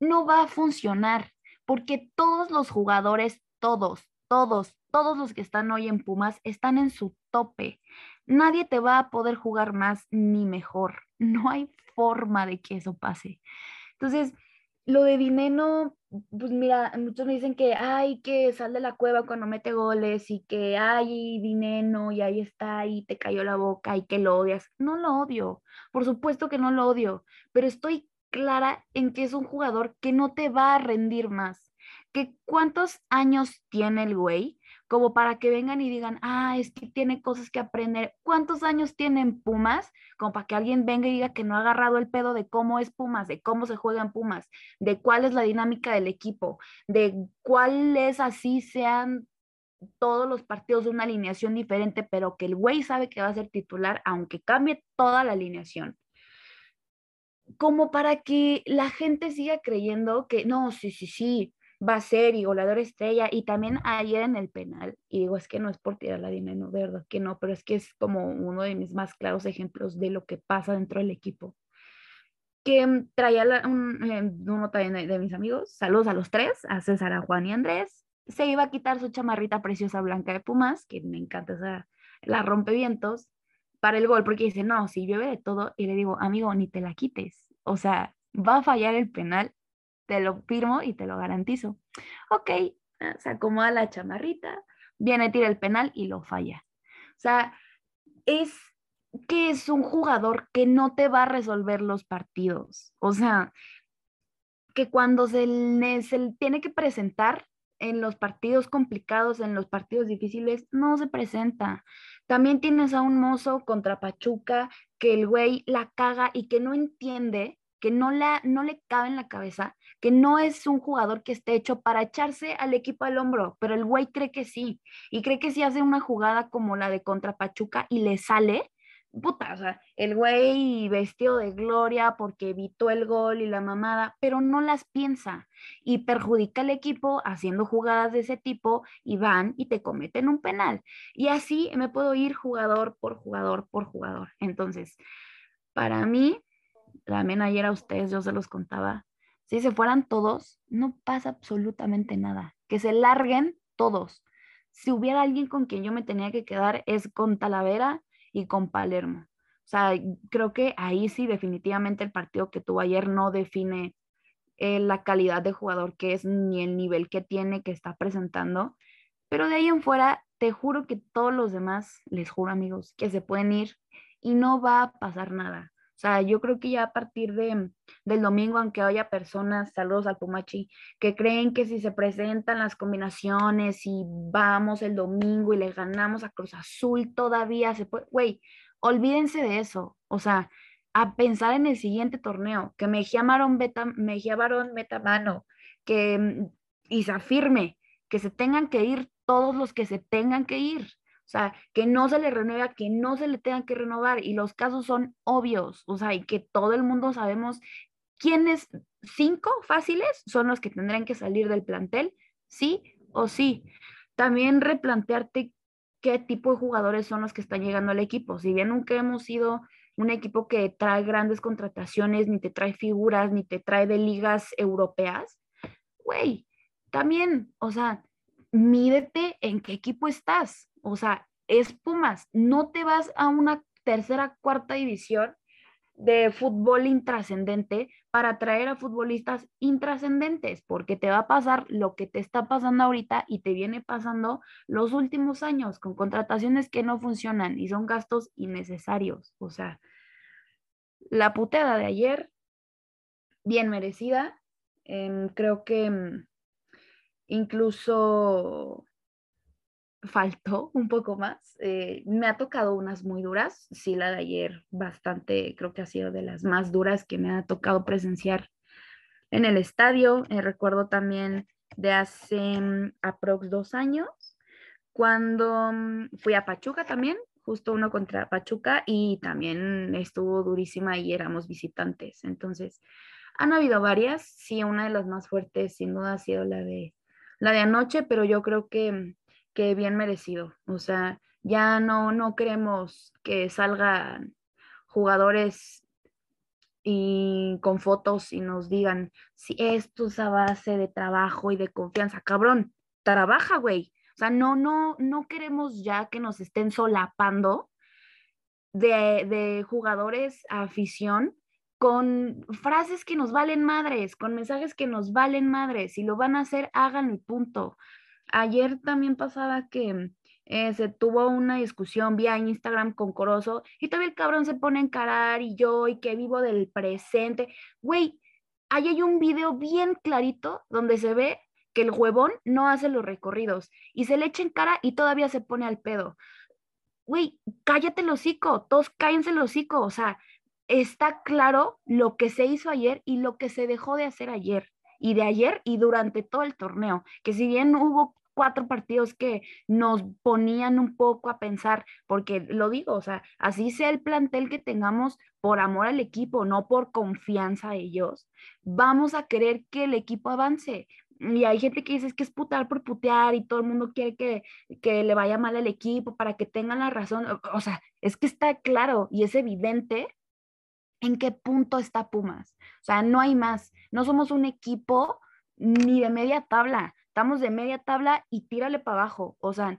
No va a funcionar porque todos los jugadores, todos, todos, todos los que están hoy en Pumas están en su tope nadie te va a poder jugar más ni mejor. No hay forma de que eso pase. Entonces, lo de Dineno, pues mira, muchos me dicen que, ay, que sal de la cueva cuando mete goles y que, ay, Dineno, y ahí está, y te cayó la boca y que lo odias. No lo odio, por supuesto que no lo odio, pero estoy clara en que es un jugador que no te va a rendir más. Que cuántos años tiene el güey como para que vengan y digan, ah, es que tiene cosas que aprender. ¿Cuántos años tienen Pumas? Como para que alguien venga y diga que no ha agarrado el pedo de cómo es Pumas, de cómo se juegan Pumas, de cuál es la dinámica del equipo, de cuál es así sean todos los partidos de una alineación diferente, pero que el güey sabe que va a ser titular, aunque cambie toda la alineación como para que la gente siga creyendo que no, sí, sí, sí, va a ser y goleador estrella. Y también ayer en el penal, y digo, es que no es por tirar la dinero, de verdad que no, pero es que es como uno de mis más claros ejemplos de lo que pasa dentro del equipo. Que mm, traía un, eh, uno también de, mis amigos, saludos a los tres, a César, a Juan y Andrés, se iba a quitar su chamarrita preciosa blanca de Pumas, que me encanta esa, la rompevientos, para el gol, porque dice, no, si llueve de todo, y le digo, amigo, ni te la quites, o sea, va a fallar el penal te lo firmo y te lo garantizo. Ok, ah, se acomoda la chamarrita, viene, tira el penal y lo falla. O sea, es que es un jugador que no te va a resolver los partidos. O sea, que cuando se, se tiene que presentar en los partidos complicados, en los partidos difíciles, no se presenta. También tienes a un mozo contra Pachuca que el güey la caga y que no entiende que no, la, no le cabe en la cabeza, que no es un jugador que esté hecho para echarse al equipo al hombro, pero el güey cree que sí, y cree que si hace una jugada como la de contra Pachuca y le sale, puta, o sea, el güey vestido de gloria porque evitó el gol y la mamada, pero no las piensa y perjudica al equipo haciendo jugadas de ese tipo y van y te cometen un penal. Y así me puedo ir jugador por jugador por jugador. Entonces, para mí, también ayer a ustedes yo se los contaba, si se fueran todos, no pasa absolutamente nada. Que se larguen todos. Si hubiera alguien con quien yo me tenía que quedar es con Talavera con Palermo. O sea, creo que ahí sí definitivamente el partido que tuvo ayer no define eh, la calidad de jugador que es ni el nivel que tiene, que está presentando. Pero de ahí en fuera, te juro que todos los demás, les juro amigos, que se pueden ir y no va a pasar nada. O sea, yo creo que ya a partir de, del domingo, aunque haya personas, saludos al Pumachi, que creen que si se presentan las combinaciones y vamos el domingo y le ganamos a Cruz Azul, todavía se puede, güey, olvídense de eso. O sea, a pensar en el siguiente torneo, que Mejía Marón, beta, Mejía Barón meta mano, que mm, y se afirme, que se tengan que ir todos los que se tengan que ir. O sea, que no se le renueva, que no se le tenga que renovar. Y los casos son obvios. O sea, y que todo el mundo sabemos quiénes, cinco fáciles, son los que tendrán que salir del plantel, sí o sí. También replantearte qué tipo de jugadores son los que están llegando al equipo. Si bien nunca hemos sido un equipo que trae grandes contrataciones, ni te trae figuras, ni te trae de ligas europeas, güey, también, o sea, mídete en qué equipo estás. O sea, es Pumas. No te vas a una tercera, cuarta división de fútbol intrascendente para traer a futbolistas intrascendentes, porque te va a pasar lo que te está pasando ahorita y te viene pasando los últimos años con contrataciones que no funcionan y son gastos innecesarios. O sea, la puteada de ayer, bien merecida. Creo que mm, incluso faltó un poco más. Eh, me ha tocado unas muy duras, sí, la de ayer bastante, creo que ha sido de las más duras que me ha tocado presenciar en el estadio. Eh, recuerdo también de hace mm, aprox dos años, cuando mm, fui a Pachuca también, justo uno contra Pachuca y también estuvo durísima y éramos visitantes. Entonces, han habido varias, sí, una de las más fuertes sin duda ha sido la de la de anoche, pero yo creo que, que bien merecido. O sea, ya no, no queremos que salgan jugadores y con fotos y nos digan si esto es a base de trabajo y de confianza. Cabrón, trabaja, güey. O sea, no, no, no queremos ya que nos estén solapando de, de jugadores a afición con frases que nos valen madres, con mensajes que nos valen madres. Si lo van a hacer, hagan y punto. Ayer también pasaba que eh, se tuvo una discusión vía Instagram con Corozo y todavía el cabrón se pone a encarar y yo y que vivo del presente. Güey, ahí hay un video bien clarito donde se ve que el huevón no hace los recorridos y se le echa en cara y todavía se pone al pedo. Güey, cállate el hocico, todos cállense el hocico, o sea, está claro lo que se hizo ayer y lo que se dejó de hacer ayer y de ayer y durante todo el torneo, que si bien hubo cuatro partidos que nos ponían un poco a pensar, porque lo digo, o sea, así sea el plantel que tengamos por amor al equipo, no por confianza a ellos, vamos a querer que el equipo avance. Y hay gente que dice que es putar por putear y todo el mundo quiere que, que le vaya mal al equipo para que tengan la razón. O sea, es que está claro y es evidente en qué punto está Pumas. O sea, no hay más. No somos un equipo ni de media tabla. Estamos de media tabla y tírale para abajo. O sea,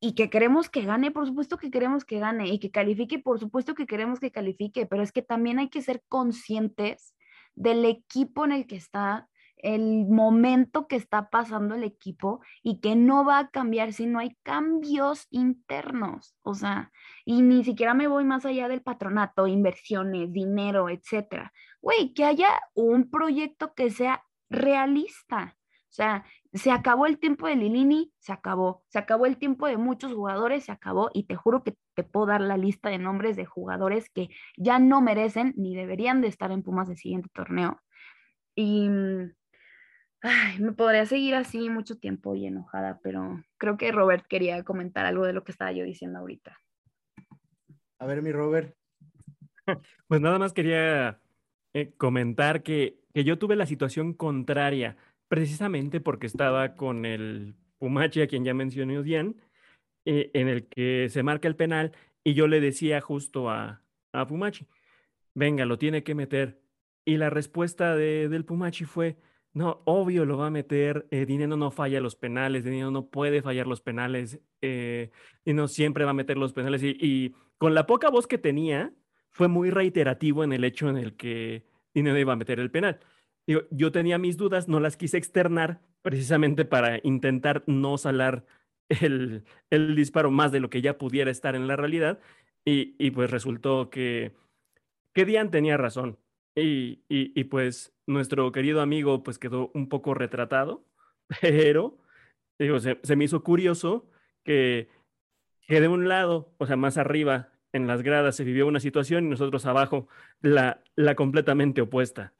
y que queremos que gane, por supuesto que queremos que gane. Y que califique, por supuesto que queremos que califique. Pero es que también hay que ser conscientes del equipo en el que está, el momento que está pasando el equipo y que no va a cambiar si no hay cambios internos. O sea, y ni siquiera me voy más allá del patronato, inversiones, dinero, etcétera. Güey, que haya un proyecto que sea realista. O sea, se acabó el tiempo de Lilini, se acabó. Se acabó el tiempo de muchos jugadores, se acabó. Y te juro que te puedo dar la lista de nombres de jugadores que ya no merecen ni deberían de estar en Pumas del siguiente torneo. Y mm, Ay, me podría seguir así mucho tiempo y enojada, pero creo que Robert quería comentar algo de lo que estaba yo diciendo ahorita. A ver, mi Robert. Pues nada más quería eh, comentar que, que, yo tuve la situación contraria, precisamente porque estaba con el Pumachi, a quien ya mencioné bien, eh, en el que se marca el penal y yo le decía justo a, a Pumachi, venga, lo tiene que meter. Y la respuesta de, del Pumachi fue, no, obvio lo va a meter. Eh, Dinero no falla los penales, Dinero no puede fallar los penales, eh, y no siempre va a meter los penales. Y, con la poca voz que tenía, fue muy reiterativo en el hecho en el que Dinero iba a meter el penal. Yo tenía mis dudas, no las quise externar precisamente para intentar no salar el, el disparo más de lo que ya pudiera estar en la realidad. Y, y pues resultó que, que Dian tenía razón. Y, y, pues nuestro querido amigo pues quedó un poco retratado, pero digo, se, me hizo curioso que, que, de un lado, o sea, más arriba en las gradas se vivió una situación y nosotros abajo la, la completamente opuesta.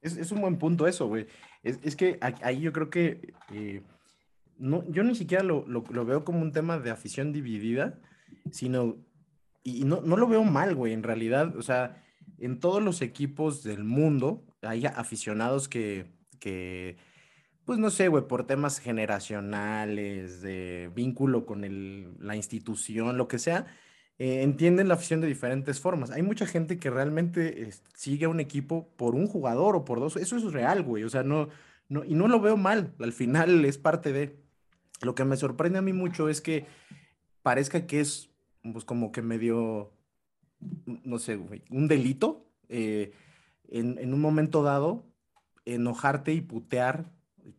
Es, es un buen punto eso, güey. Es, es, que ahí yo creo que eh, no, yo ni siquiera lo, lo, lo, veo como un tema de afición dividida, sino, y no, no lo veo mal, güey, en realidad, o sea en todos los equipos del mundo hay aficionados que, que pues no sé, güey, por temas generacionales, de vínculo con el, la institución, lo que sea, eh, entienden la afición de diferentes formas. Hay mucha gente que realmente sigue a un equipo por un jugador o por dos. Eso es real, güey. O sea, no, no, y no lo veo mal. Al final es parte de. Lo que me sorprende a mí mucho es que parezca que es, pues, como que medio no sé, un delito eh, en, un momento dado, enojarte y putear,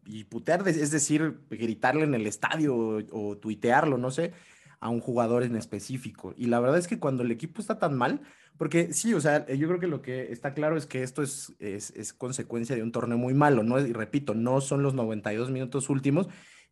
y putear es decir, gritarle en el estadio o, tuitearlo, no sé, a un jugador en específico. Y la verdad es que cuando el equipo está tan mal, porque sí, o sea, yo creo que lo que está claro es que esto es, es, consecuencia de un torneo muy malo, ¿no? Y repito, no son los 92 minutos últimos,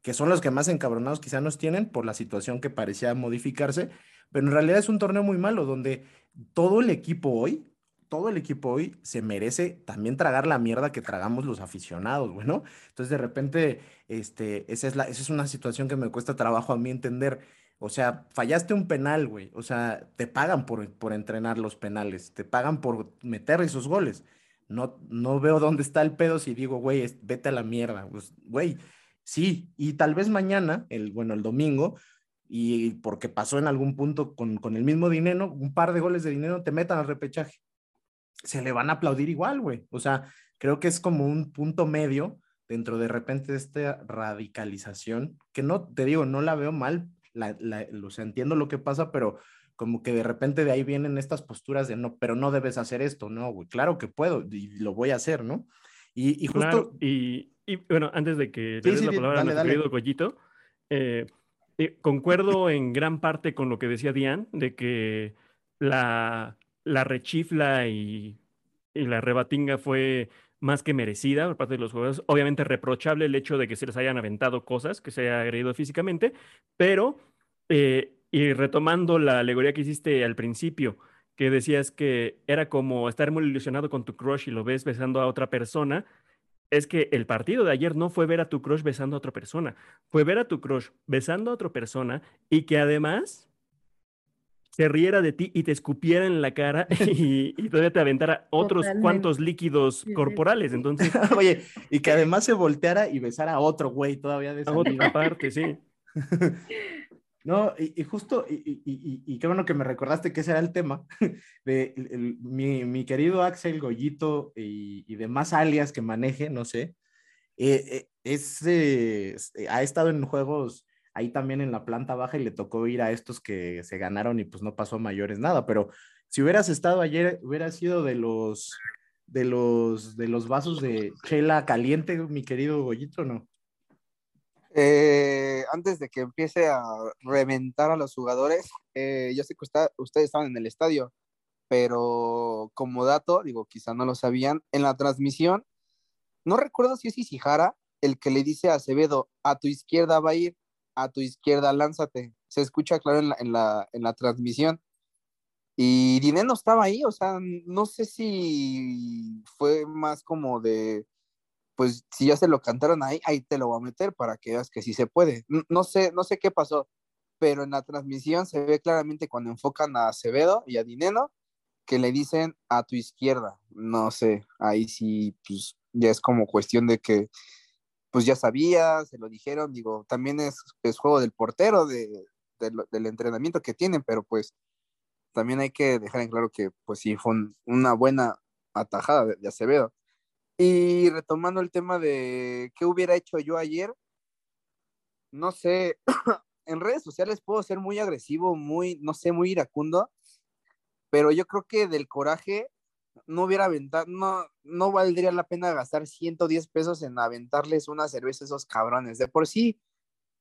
que son los que más encabronados quizá nos tienen por la situación que parecía modificarse, pero en realidad es un torneo muy malo donde todo el equipo hoy, todo el equipo hoy se merece también tragar la mierda que tragamos los aficionados, bueno. Entonces de repente, este, esa es, la, esa es una situación que me cuesta trabajo a mí entender. O sea, fallaste un penal, güey. O sea, te pagan por, por entrenar los penales, te pagan por meter esos goles. No, no veo dónde está el pedo si digo, güey, vete a la mierda. Pues, güey, sí, y tal vez mañana, el, bueno, el domingo, y porque pasó en algún punto con, con el mismo dinero, un par de goles de dinero te metan al repechaje. Se le van a aplaudir igual, güey. O sea, creo que es como un punto medio dentro de repente de esta radicalización, que no, te digo, no la veo mal, la, la, o sea, entiendo lo que pasa, pero como que de repente de ahí vienen estas posturas de no, pero no debes hacer esto, no, güey, claro que puedo y lo voy a hacer, ¿no? Y, y justo... y, y, bueno, antes de que le des la palabra a nuestro querido Goyito, eh, eh, concuerdo en gran parte con lo que decía Diane, de que la, la rechifla y, y la rebatinga fue más que merecida por parte de los jugadores. Obviamente reprochable el hecho de que se les hayan aventado cosas, que se haya agredido físicamente, pero, eh, y retomando la alegoría que hiciste al principio, que decías que era como estar muy ilusionado con tu crush y lo ves besando a otra persona, es que el partido de ayer no fue ver a tu crush besando a otra persona, fue ver a tu crush besando a otra persona y que además se riera de ti y te escupiera en la cara y, todavía te aventara otros cuantos líquidos corporales. Entonces, oye, y que además se volteara y besara a otro güey todavía de esa a otra parte, sí. No, y, justo, y, qué bueno que me recordaste que ese era el tema, de mi, querido Axel Goyito y, demás alias que maneje, no sé, eh, eh, ha estado en juegos ahí también en la planta baja y le tocó ir a estos que se ganaron y pues no pasó a mayores nada, pero si hubieras estado ayer, hubiera sido de los, de los, de los vasos de chela caliente, mi querido Goyito, ¿no? Eh, antes de que empiece a reventar a los jugadores, eh, yo sé que ustedes estaban en el estadio, pero como dato, digo, quizá no lo sabían, en la transmisión, no recuerdo si es Isijara el que le dice a Acevedo, a tu izquierda va a ir, a tu izquierda lánzate. Se escucha claro en la, en la, en la transmisión. Y Dineno estaba ahí, o sea, no sé si fue más como de, pues si ya se lo cantaron ahí, ahí te lo voy a meter para que veas que sí se puede. No, sé, no sé qué pasó, pero en la transmisión se ve claramente cuando enfocan a Acevedo y a Dineno que le dicen a tu izquierda. No sé, ahí sí, pues ya es como cuestión de que, pues ya sabía, se lo dijeron, digo, también es, es juego del portero, de, del entrenamiento que tienen, pero pues también hay que dejar en claro que, pues sí, fue una buena atajada de Acevedo. Y retomando el tema de qué hubiera hecho yo ayer, no sé, en redes sociales puedo ser muy agresivo, muy, no sé, muy iracundo, pero yo creo que del coraje no hubiera aventado, no, no valdría la pena gastar 110 pesos en aventarles una cerveza a esos cabrones. De por sí,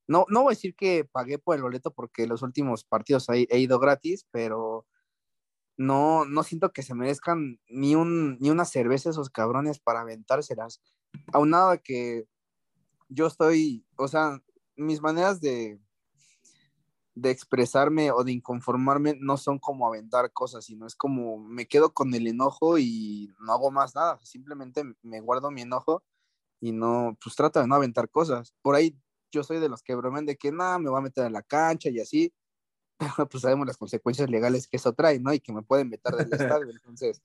no, no voy a decir que pagué por el boleto porque los últimos partidos he ido gratis, pero no, no siento que se merezcan ni, un, ni una cerveza esos cabrones para aventárselas. Aunado a que yo estoy, o sea, mis maneras de, de expresarme o de inconformarme no son como aventar cosas, sino es como me quedo con el enojo y no hago más nada, simplemente me guardo mi enojo y no, pues trato de no aventar cosas. Por ahí yo soy de los que bromean de que nada, me voy a meter a la cancha y así, pues sabemos las consecuencias legales que eso trae, ¿no? Y que me pueden vetar del estadio. Entonces,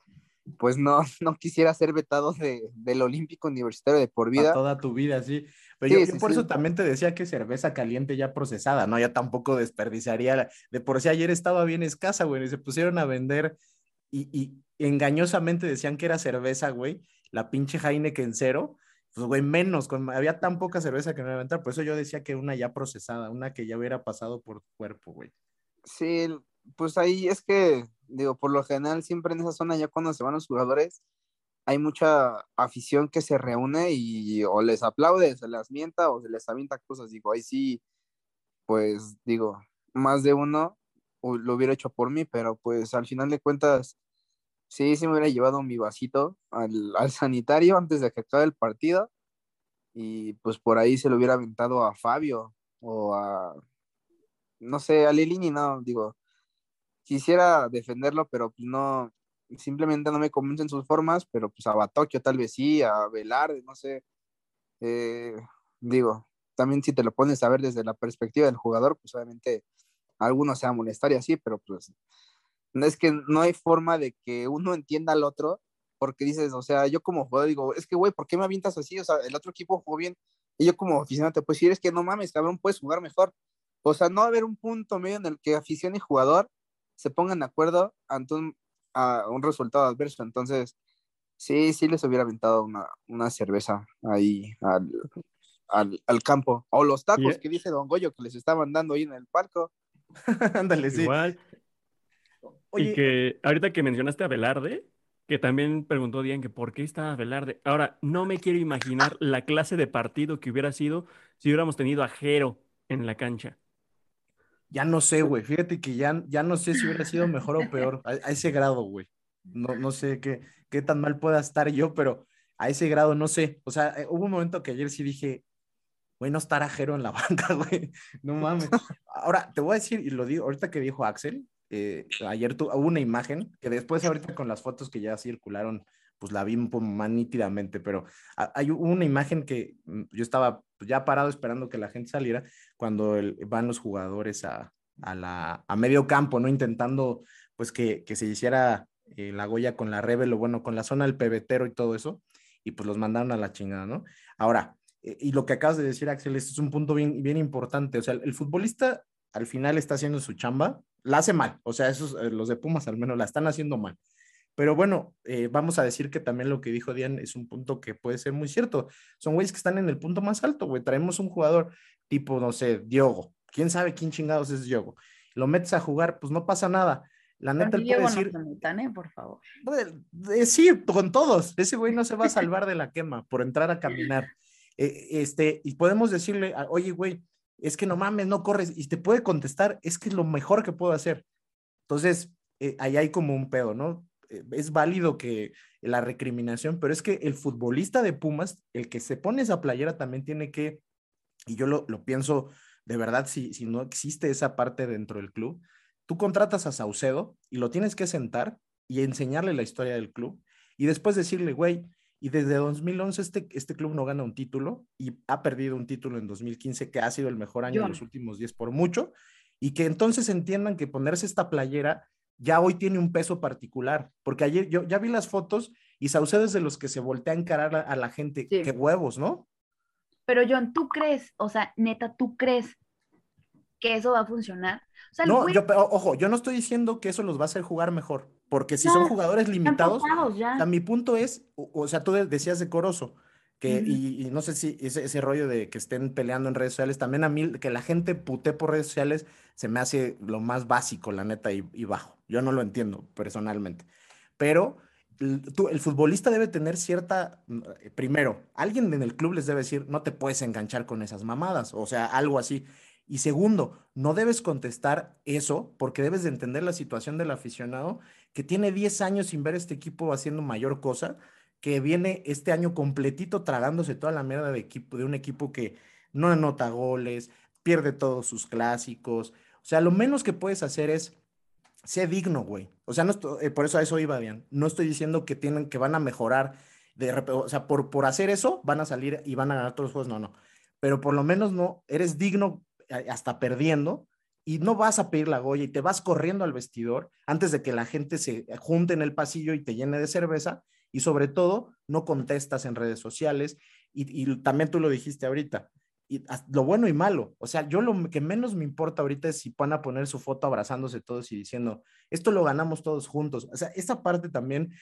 pues no, no quisiera ser vetado de, del Olímpico Universitario de por vida. toda tu vida, sí. Pero yo, por eso también te decía que cerveza caliente ya procesada, ¿no? Ya tampoco desperdiciaría. De por sí ayer estaba bien escasa, güey, y se pusieron a vender y, y engañosamente decían que era cerveza, güey, la pinche Heineken cero. Pues, güey, menos, con, había tan poca cerveza que no iba a aventar, por eso yo decía que una ya procesada, una que ya hubiera pasado por tu cuerpo, güey. Sí, pues ahí es que, digo, por lo general siempre en esa zona ya cuando se van los jugadores, hay mucha afición que se reúne y o les aplaude, se les mienta o se les avienta cosas. Digo, ahí sí, pues digo, más de uno lo hubiera hecho por mí, pero pues al final de cuentas, sí, sí me hubiera llevado mi vasito al, al sanitario antes de que acabe el partido y pues por ahí se lo hubiera aventado a Fabio o a, no sé, a Lilini no, digo, quisiera defenderlo, pero pues no, simplemente no me convencen sus formas, pero pues a Batocchio tal vez sí, a Velarde, no sé. Eh, digo, también si te lo pones a ver desde la perspectiva del jugador, pues obviamente algunos se molestar y así, pero pues es que no hay forma de que uno entienda al otro, porque dices, o sea, yo como jugador digo, es que, güey, ¿por qué me avientas así? O sea, el otro equipo jugó bien, y yo como aficionado te puedo decir, es que no mames, cabrón, puedes jugar mejor. O sea, no haber un punto medio en el que afición y jugador se pongan de acuerdo ante un, a un resultado adverso. Entonces, sí, sí les hubiera aventado una, una cerveza ahí al, al, al, campo. O los tacos que dice Don Goyo que les estaban dando ahí en el palco. Ándale, sí. Igual. Oye, y que ahorita que mencionaste a Velarde, que también preguntó Dian que por qué estaba Velarde. Ahora, no me quiero imaginar la clase de partido que hubiera sido si hubiéramos tenido a Jero en la cancha. Ya no sé, güey. Fíjate que ya, ya no sé si hubiera sido mejor o peor. A, a ese grado, güey. No, no sé qué, qué tan mal pueda estar yo, pero a ese grado no sé. O sea, eh, hubo un momento que ayer sí dije, güey, no estará en la banca, güey. No mames. Ahora, te voy a decir, y lo digo, ahorita que dijo Axel, eh, ayer tuvo una imagen que después ahorita con las fotos que ya circularon, pues la vi un poco más nítidamente, pero hay una imagen que mm, yo estaba ya parado esperando que la gente saliera cuando van los jugadores a, a, la, a medio campo, ¿no? Intentando pues que, que se hiciera eh, la Goya con la Rebel o bueno, con la zona del pebetero y todo eso, y pues los mandaron a la chingada, ¿no? Ahora, eh, y lo que acabas de decir, Axel, es un punto bien, bien importante, o sea, el, futbolista al final está haciendo su chamba, la hace mal, o sea, esos, eh, los de Pumas al menos la están haciendo mal. Pero bueno, vamos a decir que también lo que dijo Dian es un punto que puede ser muy cierto. Son güeyes que están en el punto más alto, güey. Traemos un jugador tipo, no sé, Diogo. ¿Quién sabe quién chingados es Diogo? Lo metes a jugar, pues no pasa nada. La neta, él puede decir. No por favor. Sí, con todos. Ese güey no se va a salvar de la quema por entrar a caminar. Eh, este, y podemos decirle, oye, güey, es que no mames, no corres. Y te puede contestar, es que es lo mejor que puedo hacer. Entonces, eh, ahí hay como un pedo, ¿no? Eh, es válido que la recriminación, pero es que el futbolista de Pumas, el que se pone esa playera también tiene que, y yo lo, lo pienso de verdad, si, si no existe esa parte dentro del club, Tú contratas a Saucedo y lo tienes que sentar y enseñarle la historia del club y después decirle, güey, y desde 2011 este, este club no gana un título y ha perdido un título en 2015 que ha sido el mejor año de los últimos 10 por mucho y que entonces entiendan que ponerse esta playera ya hoy tiene un peso particular, porque ayer yo ya vi las fotos y Saucedo es de los que se voltea a encarar a, la gente, qué huevos, ¿no? Pero John, ¿tú crees, o sea, neta, tú crees que eso va a funcionar? no, yo, ojo, yo no estoy diciendo que eso los va a hacer jugar mejor, porque si son jugadores limitados, a mi punto es, o, sea, tú decías y, no sé si ese, ese, rollo de que estén peleando en redes sociales, también a mí, que la gente pute por redes sociales, se me hace lo más básico, la neta, y, bajo. Yo no lo entiendo personalmente. Pero tú, el futbolista debe tener cierta, mm, primero, alguien en el club les debe decir, no te puedes enganchar con esas mamadas, o sea, algo así. Y segundo, no debes contestar eso porque debes de entender la situación del aficionado que tiene 10 años sin ver este equipo haciendo mayor cosa, que viene este año completito tragándose toda la mierda de, equipo, de un equipo que no anota goles, pierde todos sus clásicos. O sea, lo menos que puedes hacer es ser digno, güey. O sea, eh, por eso a eso iba bien. No estoy diciendo que tienen que van a mejorar de o sea, por, por hacer eso van a salir y van a ganar todos los juegos, no, no. Pero por lo menos no eres digno hasta perdiendo, y no vas a pedir la Goya y te vas corriendo al vestidor antes de que la gente se junte en el pasillo y te llene de cerveza, y sobre todo no contestas en redes sociales, y, también tú lo dijiste ahorita, y lo bueno y malo. O sea, yo lo que menos me importa ahorita es si van a poner su foto abrazándose todos y diciendo, esto lo ganamos todos juntos. O sea, esa parte también,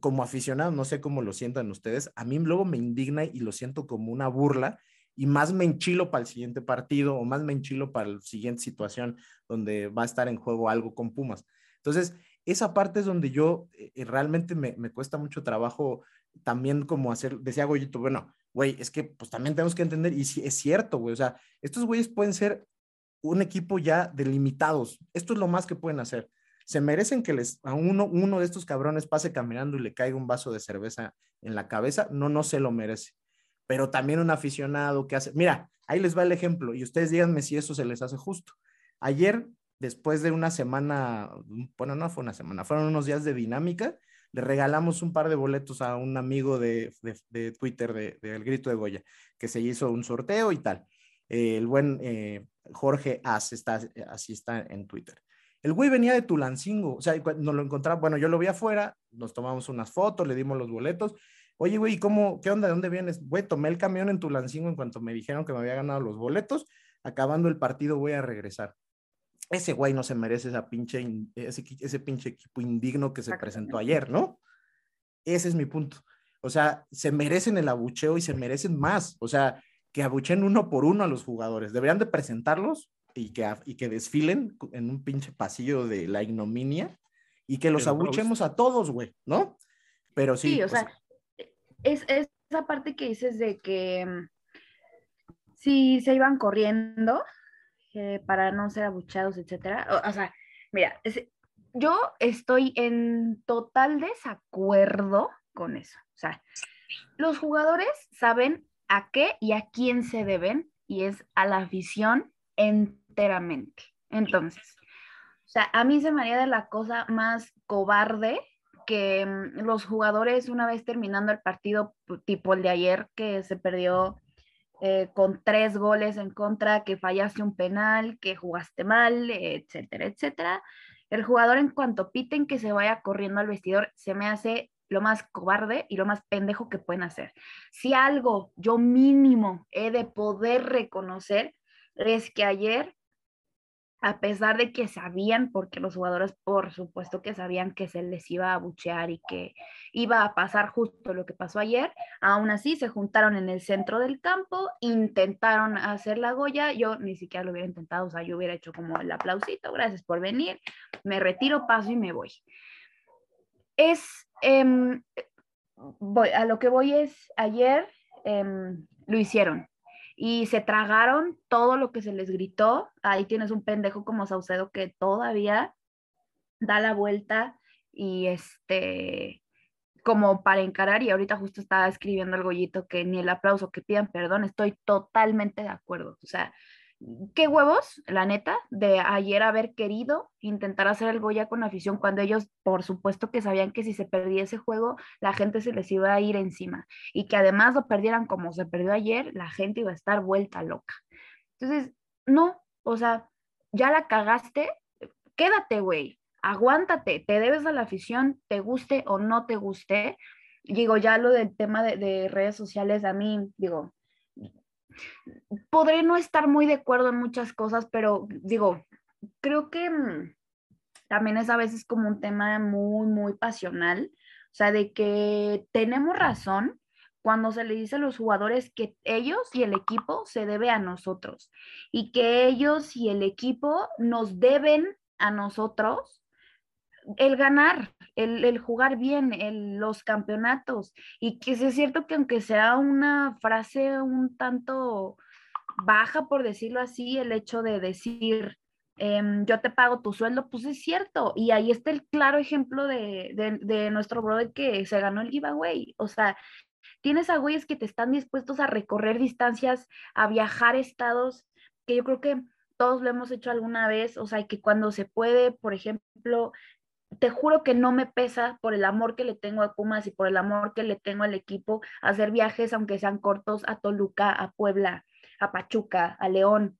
como aficionado, no sé cómo lo sientan ustedes, a mí luego me indigna y lo siento como una burla y más me enchilo para el siguiente partido o más me enchilo para la siguiente situación donde va a estar en juego algo con Pumas. Entonces, esa parte es donde yo eh, eh, realmente me, me, cuesta mucho trabajo también como hacer, decía Goyito, bueno, güey, es que pues también tenemos que entender, y si es cierto, güey, o sea, estos güeyes pueden ser un equipo ya delimitados, esto es lo más que pueden hacer. Se merecen que les, a uno, uno de estos cabrones pase caminando y le caiga un vaso de cerveza en la cabeza, no, no se lo merece pero también un aficionado que hace, mira, ahí les va el ejemplo y ustedes díganme si eso se les hace justo. Ayer, después de una semana, bueno, no fue una semana, fueron unos días de dinámica, le regalamos un par de boletos a un amigo de, Twitter del de, Grito de Goya, que se hizo un sorteo y tal. el buen eh, Jorge As, está, así está en Twitter. El güey venía de Tulancingo, o sea, nos lo encontraba, bueno, yo lo vi afuera, nos tomamos unas fotos, le dimos los boletos. Oye, güey, ¿cómo, qué onda, de dónde vienes? Güey, tomé el camión en Tulancingo en cuanto me dijeron que me había ganado los boletos. Acabando el partido voy a regresar. Ese güey no se merece esa pinche, ese, ese pinche equipo indigno que se presentó ayer, ¿no? Ese es mi punto. O sea, se merecen el abucheo y se merecen más. O sea, que abuchen uno por uno a los jugadores. Deberían de presentarlos y que, y que desfilen en un pinche pasillo de la ignominia y que los abuchemos a todos, güey, ¿no? Pero sí. Sí, o, sea, es, esa parte que dices de que mm, si se iban corriendo para no ser abuchados, etcétera. O, sea, mira, yo estoy en total desacuerdo con eso. O sea, los jugadores saben a qué y a quién se deben y es a la afición enteramente. Entonces, o sea, a mí se me haría de la cosa más cobarde que mm, los jugadores una vez terminando el partido tipo el de ayer que se perdió eh, con tres goles en contra, que fallaste un penal, que jugaste mal, etcétera, etcétera. El jugador en cuanto piten que se vaya corriendo al vestidor, se me hace lo más cobarde y lo más pendejo que pueden hacer. Si algo yo mínimo he de poder reconocer es que ayer, a pesar de que sabían, porque los jugadores por supuesto que sabían que se les iba a buchear y que iba a pasar justo lo que pasó ayer, aún así se juntaron en el centro del campo, intentaron hacer la Goya, yo ni siquiera lo hubiera intentado, o sea, yo hubiera hecho como el aplausito, gracias por venir, me retiro, paso y me voy. Es, em, a lo que voy es, ayer em, lo hicieron, y se tragaron todo lo que se les gritó. Ahí tienes un pendejo como Saucedo que todavía da la vuelta y este como para encarar y ahorita justo estaba escribiendo el gollito que ni el aplauso que pidan perdón, estoy totalmente de acuerdo. O sea, qué huevos, la neta, de ayer haber querido intentar hacer el Goya con afición cuando ellos, por supuesto, que sabían que si se perdía ese juego, la gente se les iba a ir encima y que además lo perdieran como se perdió ayer, la gente iba a estar vuelta loca. Entonces, no, o sea, ya la cagaste, quédate, güey, aguántate, te debes a la afición, te guste o no te guste. Digo, ya lo del tema de, de redes sociales, a mí, digo, podré no estar muy de acuerdo en muchas cosas, pero digo, creo que mm, también es a veces como un tema muy, muy pasional, o sea, de que tenemos razón cuando se le dice a los jugadores que ellos y el equipo se debe a nosotros y que ellos y el equipo nos deben a nosotros el ganar, el, jugar bien, los campeonatos. Y que es cierto que aunque sea una frase un tanto baja, por decirlo así, el hecho de decir, em, yo te pago tu sueldo, pues es cierto. Y ahí está el claro ejemplo de, de, nuestro brother que se ganó el giveaway. O sea, tienes a güeyes que te están dispuestos a recorrer distancias, a viajar estados, que yo creo que todos lo hemos hecho alguna vez, o sea, que cuando se puede, por ejemplo, te juro que no me pesa por el amor que le tengo a Pumas y por el amor que le tengo al equipo, hacer viajes, aunque sean cortos, a Toluca, a Puebla, a Pachuca, a León,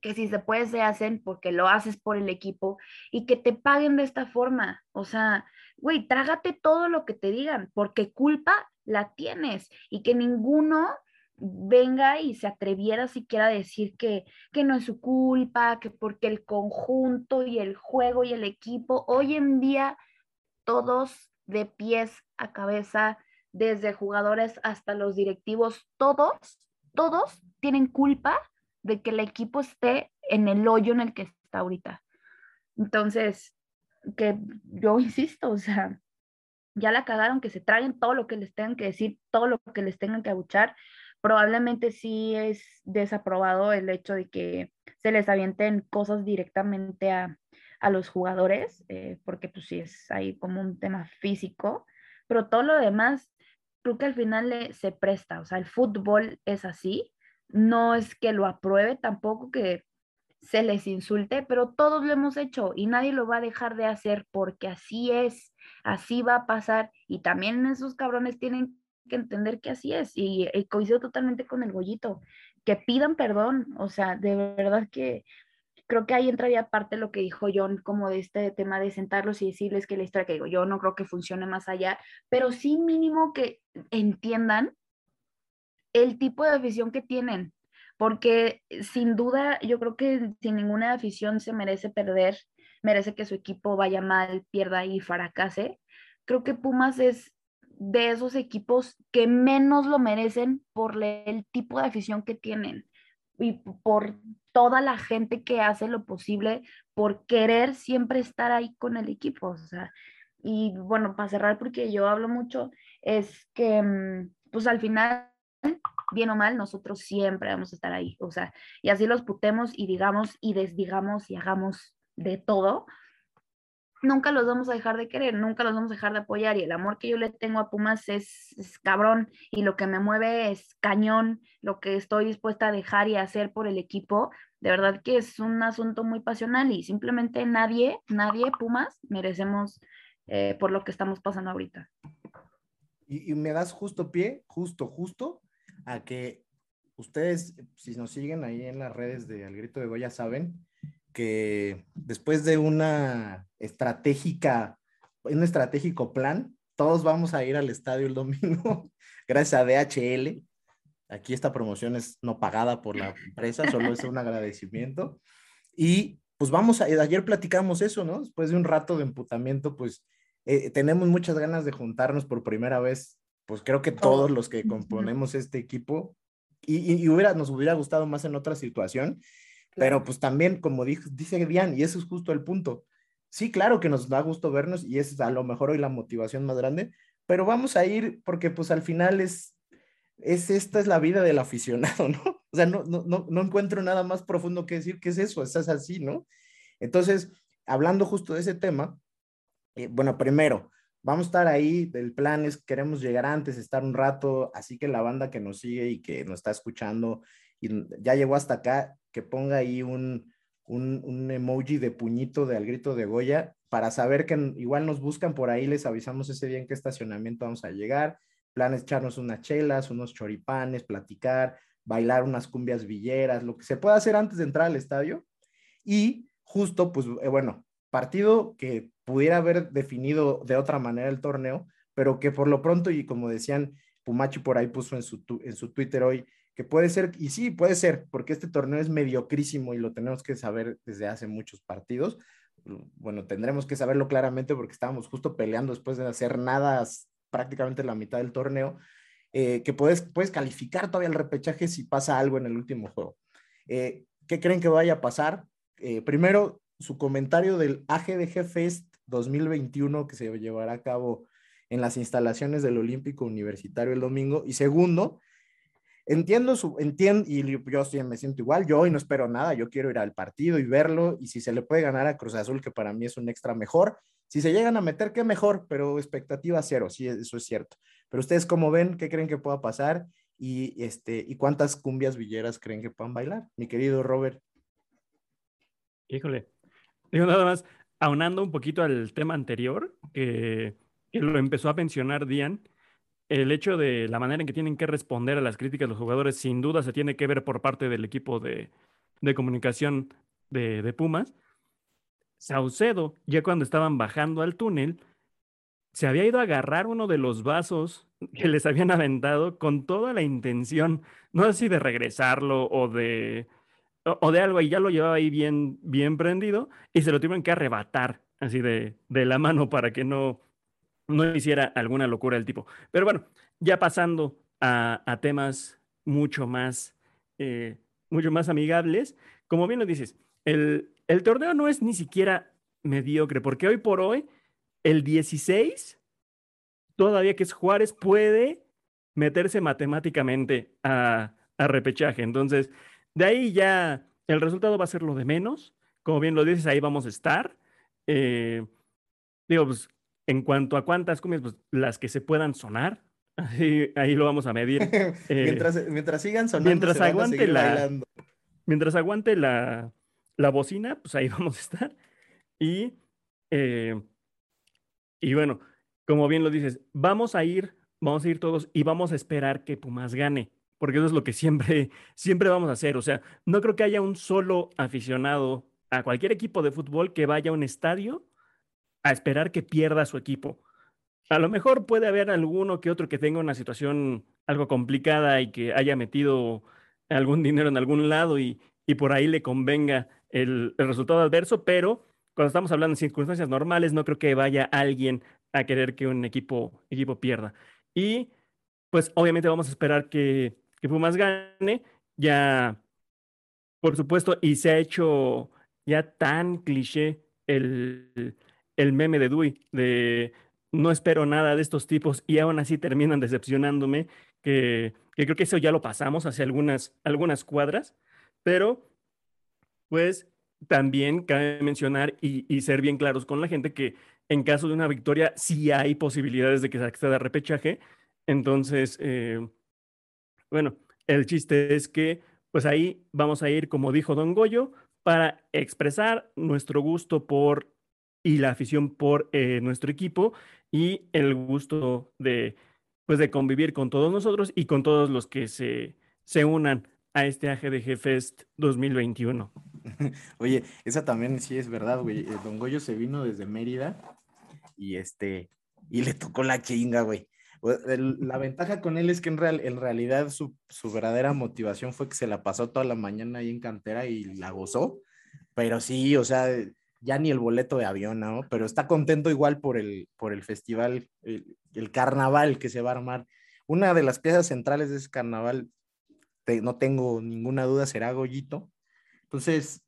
que si se puede se hacen porque lo haces por el equipo y que te paguen de esta forma. O sea, güey, trágate todo lo que te digan, porque culpa la tienes y que ninguno venga y se atreviera siquiera a decir que, que no es su culpa, que porque el conjunto y el juego y el equipo, hoy en día todos de pies a cabeza, desde jugadores hasta los directivos, todos, todos tienen culpa de que el equipo esté en el hoyo en el que está ahorita. Entonces, que yo insisto, o sea, ya la cagaron, que se traguen todo lo que les tengan que decir, todo lo que les tengan que abuchar, probablemente sí es desaprobado el hecho de que se les avienten cosas directamente a, los jugadores, eh, porque pues sí es ahí como un tema físico, pero todo lo demás creo que al final se presta, o sea, el fútbol es así, no es que lo apruebe tampoco que se les insulte, pero todos lo hemos hecho y nadie lo va a dejar de hacer porque así es, así va a pasar y también esos cabrones tienen que entender que así es y, coincido totalmente con el Gollito. que pidan perdón, o sea, de verdad que creo que ahí entraría parte lo que dijo John, como de este tema de sentarlos y decirles que la historia que digo, yo no creo que funcione más allá, pero sí mínimo que entiendan el tipo de afición que tienen, porque sin duda yo creo que sin ninguna afición se merece perder, merece que su equipo vaya mal, pierda y fracase. Creo que Pumas es de esos equipos que menos lo merecen por el tipo de afición que tienen y por toda la gente que hace lo posible por querer siempre estar ahí con el equipo. O sea, y bueno, para cerrar, porque yo hablo mucho, es que mm, pues al final, bien o mal, nosotros siempre vamos a estar ahí. O sea, y así los putemos y digamos y desdigamos y hagamos de todo, nunca los vamos a dejar de querer, nunca los vamos a dejar de apoyar y el amor que yo le tengo a Pumas es, cabrón y lo que me mueve es cañón, lo que estoy dispuesta a dejar y hacer por el equipo, de verdad que es un asunto muy pasional y simplemente nadie, nadie Pumas merecemos eh, por lo que estamos pasando ahorita. Y, y me das justo pie, justo, justo, a que ustedes, si nos siguen ahí en las redes de Al Grito de Goya, saben que después de una estratégica, un estratégico plan, todos vamos a ir al estadio el domingo, gracias a DHL. Aquí esta promoción es no pagada por la empresa, solo es un agradecimiento. Y pues vamos a, ayer platicamos eso, ¿no? Después de un rato de emputamiento, pues eh, tenemos muchas ganas de juntarnos por primera vez, pues creo que todos los que componemos este equipo, y, y hubiera, nos hubiera gustado más en otra situación, pero pues también, como dice Dian, y eso es justo el punto. Sí, claro que nos da gusto vernos y es a lo mejor hoy la motivación más grande, pero vamos a ir porque pues al final es, es esta es la vida del aficionado, ¿no? O sea, no, no, no, no encuentro nada más profundo que decir que es eso, es así, ¿no? Entonces, hablando justo de ese tema, eh, bueno, primero, vamos a estar ahí, el plan es, queremos llegar antes, estar un rato, así que la banda que nos sigue y que nos está escuchando y ya llegó hasta acá, que ponga ahí un, un, emoji de puñito de al grito de Goya para saber que igual nos buscan por ahí, les avisamos ese día en qué estacionamiento vamos a llegar, planes echarnos unas chelas, unos choripanes, platicar, bailar unas cumbias villeras, lo que se pueda hacer antes de entrar al estadio. Y justo, pues eh, bueno, partido que pudiera haber definido de otra manera el torneo, pero que por lo pronto, y como decían, Pumachi por ahí puso en su, en su Twitter hoy, que puede ser, y sí, puede ser, porque este torneo es mediocrísimo y lo tenemos que saber desde hace muchos partidos. Bueno, tendremos que saberlo claramente porque estábamos justo peleando después de hacer nada prácticamente la mitad del torneo, eh, que puedes, puedes calificar todavía el repechaje si pasa algo en el último juego. Eh, ¿Qué creen que vaya a pasar? Eh, primero, su comentario del AGDG Fest 2021 que se llevará a cabo en las instalaciones del Olímpico Universitario el domingo. Y segundo, Entiendo su, entiendo, y yo sí me siento igual, yo hoy no espero nada, yo quiero ir al partido y verlo, y si se le puede ganar a Cruz Azul, que para mí es un extra mejor, si se llegan a meter, qué mejor, pero expectativa cero, sí, eso es cierto. Pero ustedes, ¿cómo ven? ¿Qué creen que pueda pasar? Y, este, ¿Y cuántas cumbias villeras creen que puedan bailar? Mi querido Robert. Híjole, digo nada más, aunando un poquito al tema anterior, que, que lo empezó a mencionar Dian, el hecho de la manera en que tienen que responder a las críticas los jugadores sin duda se tiene que ver por parte del equipo de, comunicación de, Pumas. Saucedo, ya cuando estaban bajando al túnel, se había ido a agarrar uno de los vasos que les habían aventado con toda la intención, no así de regresarlo o de, o, de algo, y ya lo llevaba ahí bien, bien prendido, y se lo tuvieron que arrebatar así de, de la mano para que no, no hiciera alguna locura del tipo. Pero bueno, ya pasando a, temas mucho más, eh, mucho más amigables, como bien lo dices, el, el torneo no es ni siquiera mediocre, porque hoy por hoy, el 16, todavía que es Juárez, puede meterse matemáticamente a, a repechaje. Entonces, de ahí ya el resultado va a ser lo de menos. Como bien lo dices, ahí vamos a estar. Eh, digo, pues en cuanto a cuántas cumbias, pues las que se puedan sonar, ahí, ahí lo vamos a medir. Eh, mientras, mientras sigan sonando, mientras aguante la, Mientras aguante la, la, bocina, pues ahí vamos a estar. Y, eh, y bueno, como bien lo dices, vamos a ir, vamos a ir todos y vamos a esperar que Pumas gane. porque eso es lo que siempre, siempre vamos a hacer. O sea, no creo que haya un solo aficionado a cualquier equipo de fútbol que vaya a un estadio a esperar que pierda su equipo. A lo mejor puede haber alguno que otro que tenga una situación algo complicada y que haya metido algún dinero en algún lado y, y por ahí le convenga el, resultado adverso, pero cuando estamos hablando de circunstancias normales, no creo que vaya alguien a querer que un equipo, equipo pierda. Y pues obviamente vamos a esperar que, que Pumas gane, ya, por supuesto, y se ha hecho ya tan cliché el, el meme de Dewey, de no espero nada de estos tipos y aún así terminan decepcionándome, que, que creo que eso ya lo pasamos hace algunas, algunas cuadras, pero pues también cabe mencionar y, y, ser bien claros con la gente que en caso de una victoria sí hay posibilidades de que se acceda a repechaje. Entonces, eh, bueno, el chiste es que pues ahí vamos a ir, como dijo Don Goyo, para expresar nuestro gusto por y la afición por eh, nuestro equipo y el gusto de, pues, de convivir con todos nosotros y con todos los que se, se unan a este AGDG Fest 2021. Oye, esa también sí es verdad, güey. Eh, don Goyo se vino desde Mérida y este, y le tocó la chinga, güey. La ventaja con él es que en, real, en realidad su, su, verdadera motivación fue que se la pasó toda la mañana ahí en cantera y la gozó. Pero sí, o sea, ya ni el boleto de avión, ¿no? Pero está contento igual por el, por el festival, el, el carnaval que se va a armar. Una de las piezas centrales de ese carnaval, no tengo ninguna duda, será Goyito. Entonces,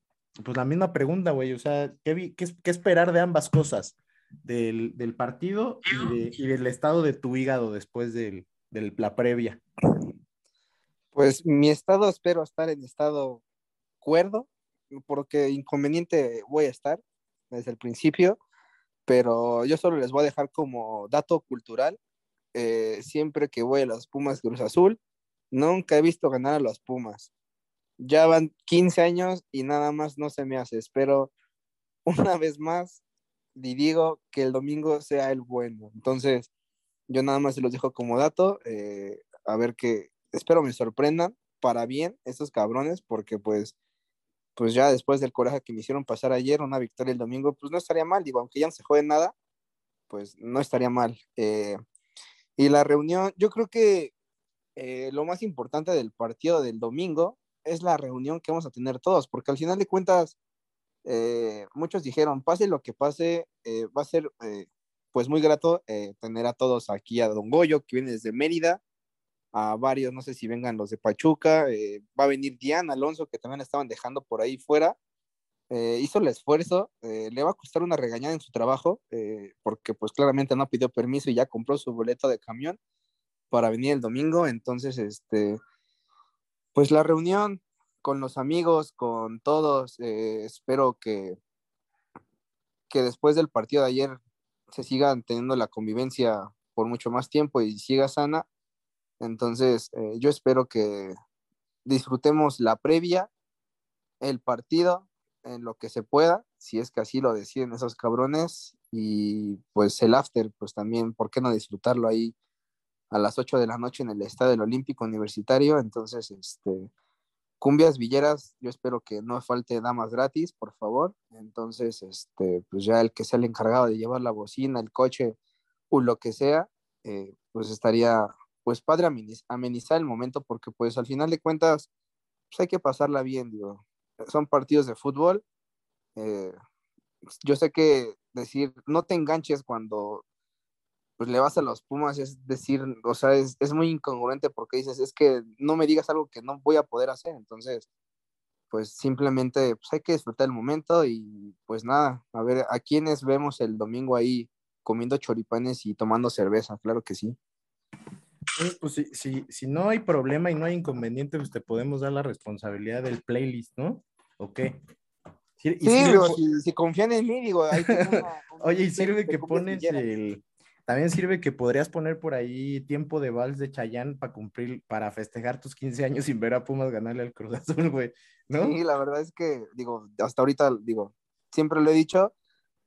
pues la misma pregunta, güey, o sea, ¿qué, qué, qué esperar de ambas cosas? Del, del partido y, de, y, del estado de tu hígado después de la previa. Pues mi estado, espero estar en estado cuerdo, porque inconveniente voy a estar desde el principio, pero yo solo les voy a dejar como dato cultural, eh, siempre que voy a las Pumas Cruz Azul, nunca he visto ganar a las Pumas. Ya van 15 años y nada más no se me hace. Espero una vez más y digo que el domingo sea el bueno. Entonces, yo nada más se los dejo como dato, eh, a ver que espero me sorprendan para bien estos cabrones, porque pues pues ya después del coraje que me hicieron pasar ayer, una victoria el domingo, pues no estaría mal, digo, aunque ya no se juegue nada, pues no estaría mal. Eh, y la reunión, yo creo que eh, lo más importante del partido del domingo es la reunión que vamos a tener todos, porque al final de cuentas, eh, muchos dijeron, pase lo que pase, va a ser pues muy grato tener a todos aquí, a Don Goyo, que viene desde Mérida, a varios, no sé si vengan los de Pachuca, eh, va a venir Diana Alonso, que también estaban dejando por ahí fuera, eh, hizo el esfuerzo, eh, le va a costar una regañada en su trabajo, porque pues claramente no pidió permiso y ya compró su boleto de camión para venir el domingo, entonces, este, pues la reunión con los amigos, con todos, espero que, que después del partido de ayer se sigan teniendo la convivencia por mucho más tiempo y siga sana entonces, eh, yo espero que disfrutemos la previa, el partido, en lo que se pueda, si es que así lo deciden esos cabrones, y pues el after, pues también, ¿por qué no disfrutarlo ahí a las 8 de la noche en el Estadio del Olímpico Universitario? Entonces, este, cumbias villeras, yo espero que no falte damas gratis, por favor. Entonces, este, pues ya el que sea el encargado de llevar la bocina, el coche o lo que sea, eh, pues estaría pues padre amenizar el momento porque pues al final de cuentas pues hay que pasarla bien, digo. Son partidos de fútbol. Eh, yo sé que decir no te enganches cuando pues le vas a los Pumas es decir, o sea, es, es muy incongruente porque dices, es que no me digas algo que no voy a poder hacer. Entonces, pues simplemente pues hay que disfrutar el momento y pues nada, a ver, ¿a quiénes vemos el domingo ahí comiendo choripanes y tomando cerveza? Claro que sí. Pues si, si, si, no hay problema y no hay inconveniente, pues te podemos dar la responsabilidad del playlist, ¿no? ¿O qué? Sí, y sí digo, si, si, confían en mí, digo, una, Oye, y sirve que pones el... También sirve que podrías poner por ahí tiempo de vals de Chayán para cumplir, para festejar tus 15 años sin ver a Pumas ganarle al Cruz Azul, güey, ¿no? Sí, la verdad es que, digo, hasta ahorita, digo, siempre lo he dicho,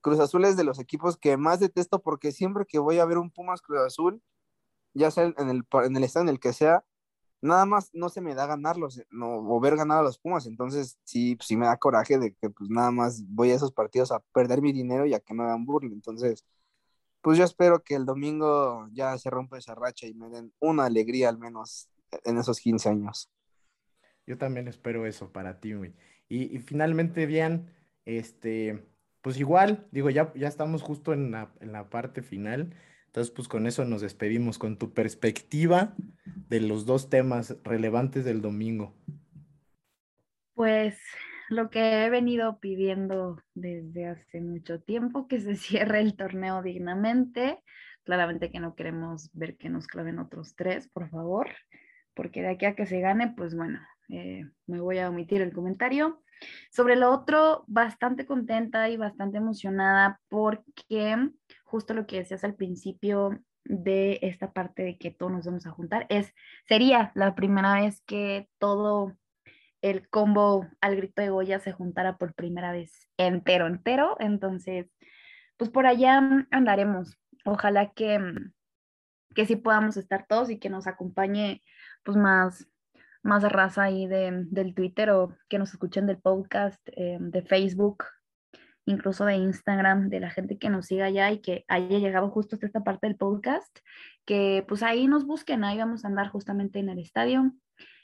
Cruz Azul es de los equipos que más detesto porque siempre que voy a ver un Pumas Cruz Azul, ya sea en el, en el estado en el que sea, nada más no se me da ganarlos no, o ver ganar a los Pumas, entonces sí, pues, sí me da coraje de que pues nada más voy a esos partidos a perder mi dinero y a que me hagan burla, entonces pues yo espero que el domingo ya se rompa esa racha y me den una alegría al menos en esos 15 años. Yo también espero eso para ti, güey. Y, finalmente, Dian, este, pues igual, digo, ya, ya estamos justo en la, en la parte final. Entonces, pues con eso nos despedimos, con tu perspectiva de los dos temas relevantes del domingo. Pues lo que he venido pidiendo desde hace mucho tiempo, que se cierre el torneo dignamente. Claramente que no queremos ver que nos claven otros tres, por favor, porque de aquí a que se gane, pues bueno, eh, me voy a omitir el comentario. Sobre lo otro, bastante contenta y bastante emocionada porque justo lo que decías al principio de esta parte de que todos nos vamos a juntar es, sería la primera vez que todo el combo al grito de Goya se juntara por primera vez entero, entero. Entonces, pues por allá andaremos. Ojalá que, que sí podamos estar todos y que nos acompañe pues más, más raza ahí de, del Twitter o que nos escuchen del podcast, eh, de Facebook, incluso de Instagram, de la gente que nos siga allá y que haya llegado justo hasta esta parte del podcast, que pues ahí nos busquen, ahí vamos a andar justamente en el estadio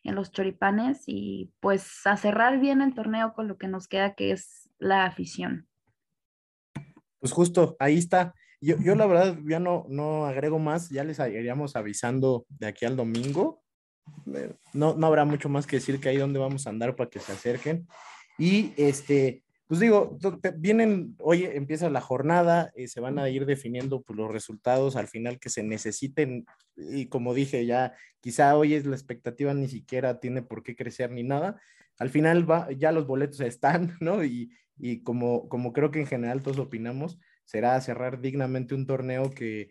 en los choripanes y pues a cerrar bien el torneo con lo que nos queda que es la afición. Pues justo, ahí está. Yo, yo la verdad ya no, no agrego más, ya les iríamos avisando de aquí al domingo. No, no habrá mucho más que decir que ahí donde vamos a andar para que se acerquen. Y este, pues digo, vienen, hoy empieza la jornada, eh, se van a ir definiendo pues, los resultados al final que se necesiten y como dije ya, quizá hoy es la expectativa ni siquiera tiene por qué crecer ni nada. Al final va, ya los boletos están, ¿no? Y, y como, como creo que en general todos opinamos, será cerrar dignamente un torneo que,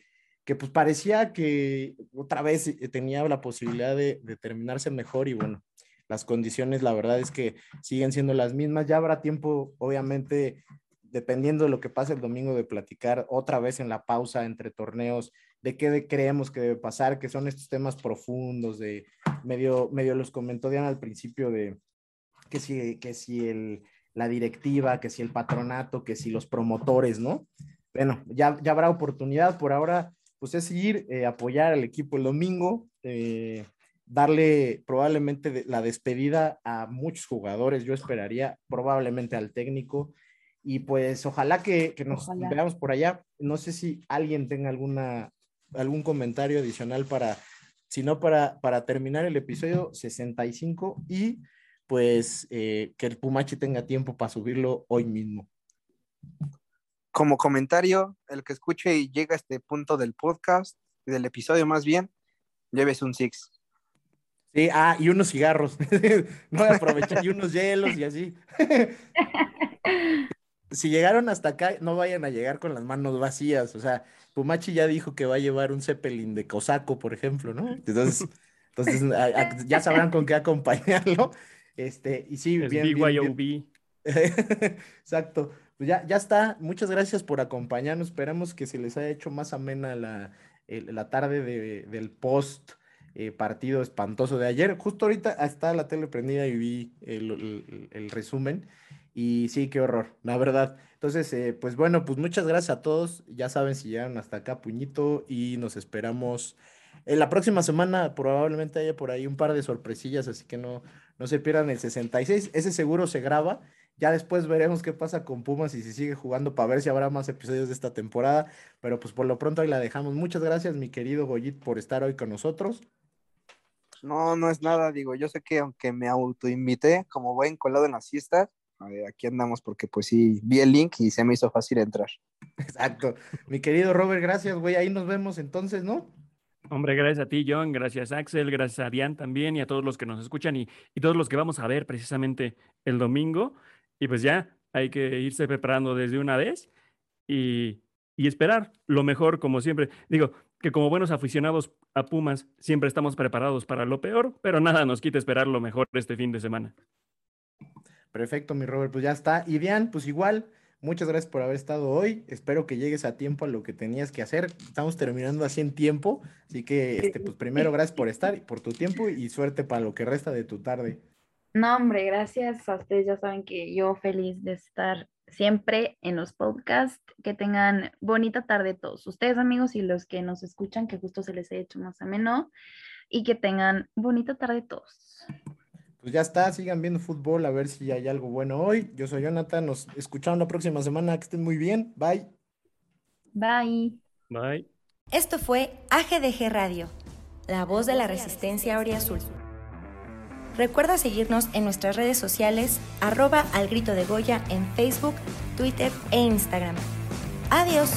que pues parecía que otra vez eh, tenía la posibilidad de, de terminarse mejor y bueno, las condiciones, la verdad es que siguen siendo las mismas. Ya habrá tiempo, obviamente, dependiendo de lo que pase el domingo, de platicar otra vez en la pausa entre torneos de qué creemos que debe pasar, que son estos temas profundos, de medio, medio los comentó Diana al principio de que si, que si el, la directiva, que si el patronato, que si los promotores, ¿no? Bueno, ya, ya habrá oportunidad. Por ahora, pues es seguir, eh, apoyar al equipo el domingo. Eh, darle probablemente la despedida a muchos jugadores, yo esperaría probablemente al técnico y pues ojalá que, nos veamos por allá. No sé si alguien tenga alguna, algún comentario adicional para, si no para, para terminar el episodio 65 y pues eh, que el Pumachi tenga tiempo para subirlo hoy mismo. Como comentario, el que escuche y llega a este punto del podcast, del episodio más bien, lleves un six. Sí, ah, y unos cigarros. no aprovechar, y unos hielos y así. si llegaron hasta acá, no vayan a llegar con las manos vacías. O sea, Pumachi ya dijo que va a llevar un Zeppelin de cosaco, por ejemplo, ¿no? Entonces, entonces ya sabrán con qué acompañarlo. Este, y sí, bien, BYOB. Exacto. Pues ya, ya está. Muchas gracias por acompañarnos. Esperamos que se les haya hecho más amena la, la tarde de, del post eh, partido espantoso de ayer. Justo ahorita está la tele prendida y vi el, resumen. Y sí, qué horror, la verdad. Entonces, eh, pues bueno, pues muchas gracias a todos. Ya saben si llegaron hasta acá, puñito, y nos esperamos. En la próxima semana probablemente haya por ahí un par de sorpresillas, así que no, no se pierdan el 66. Ese seguro se graba. Ya después veremos qué pasa con Pumas y si sigue jugando para ver si habrá más episodios de esta temporada. Pero pues por lo pronto ahí la dejamos. Muchas gracias, mi querido Goyit, por estar hoy con nosotros. No, no es nada, digo, yo sé que aunque me autoinvité como buen colado en la siesta, aquí andamos porque pues sí, vi el link y se me hizo fácil entrar. Exacto. Mi querido Robert, gracias, güey, ahí nos vemos entonces, ¿no? Hombre, gracias a ti, John, gracias Axel, gracias a Diane también y a todos los que nos escuchan y, y todos los que vamos a ver precisamente el domingo. Y pues ya hay que irse preparando desde una vez y, y esperar lo mejor, como siempre. Digo, que como buenos aficionados a Pumas siempre estamos preparados para lo peor, pero nada nos quita esperar lo mejor este fin de semana. Perfecto, mi Robert, pues ya está. Y Dian, pues igual, Muchas gracias por haber estado hoy. Espero que llegues a tiempo a lo que tenías que hacer. Estamos terminando así en tiempo. Así que, este, pues primero, gracias por estar por tu tiempo y suerte para lo que resta de tu tarde. No, hombre, gracias a ustedes. Ya saben que yo feliz de estar siempre en los podcasts. Que tengan bonita tarde todos ustedes, amigos, y los que nos escuchan, que justo se les haya hecho más ameno. Y que tengan bonita tarde todos. Pues ya está, sigan viendo fútbol a ver si hay algo bueno hoy. Yo soy Jonathan, nos escuchamos la próxima semana, que estén muy bien, bye. Bye. Bye. Esto fue AGDG Radio, la voz de la resistencia Azul. Recuerda seguirnos en nuestras redes sociales, arroba al grito de Goya en Facebook, Twitter e Instagram. Adiós.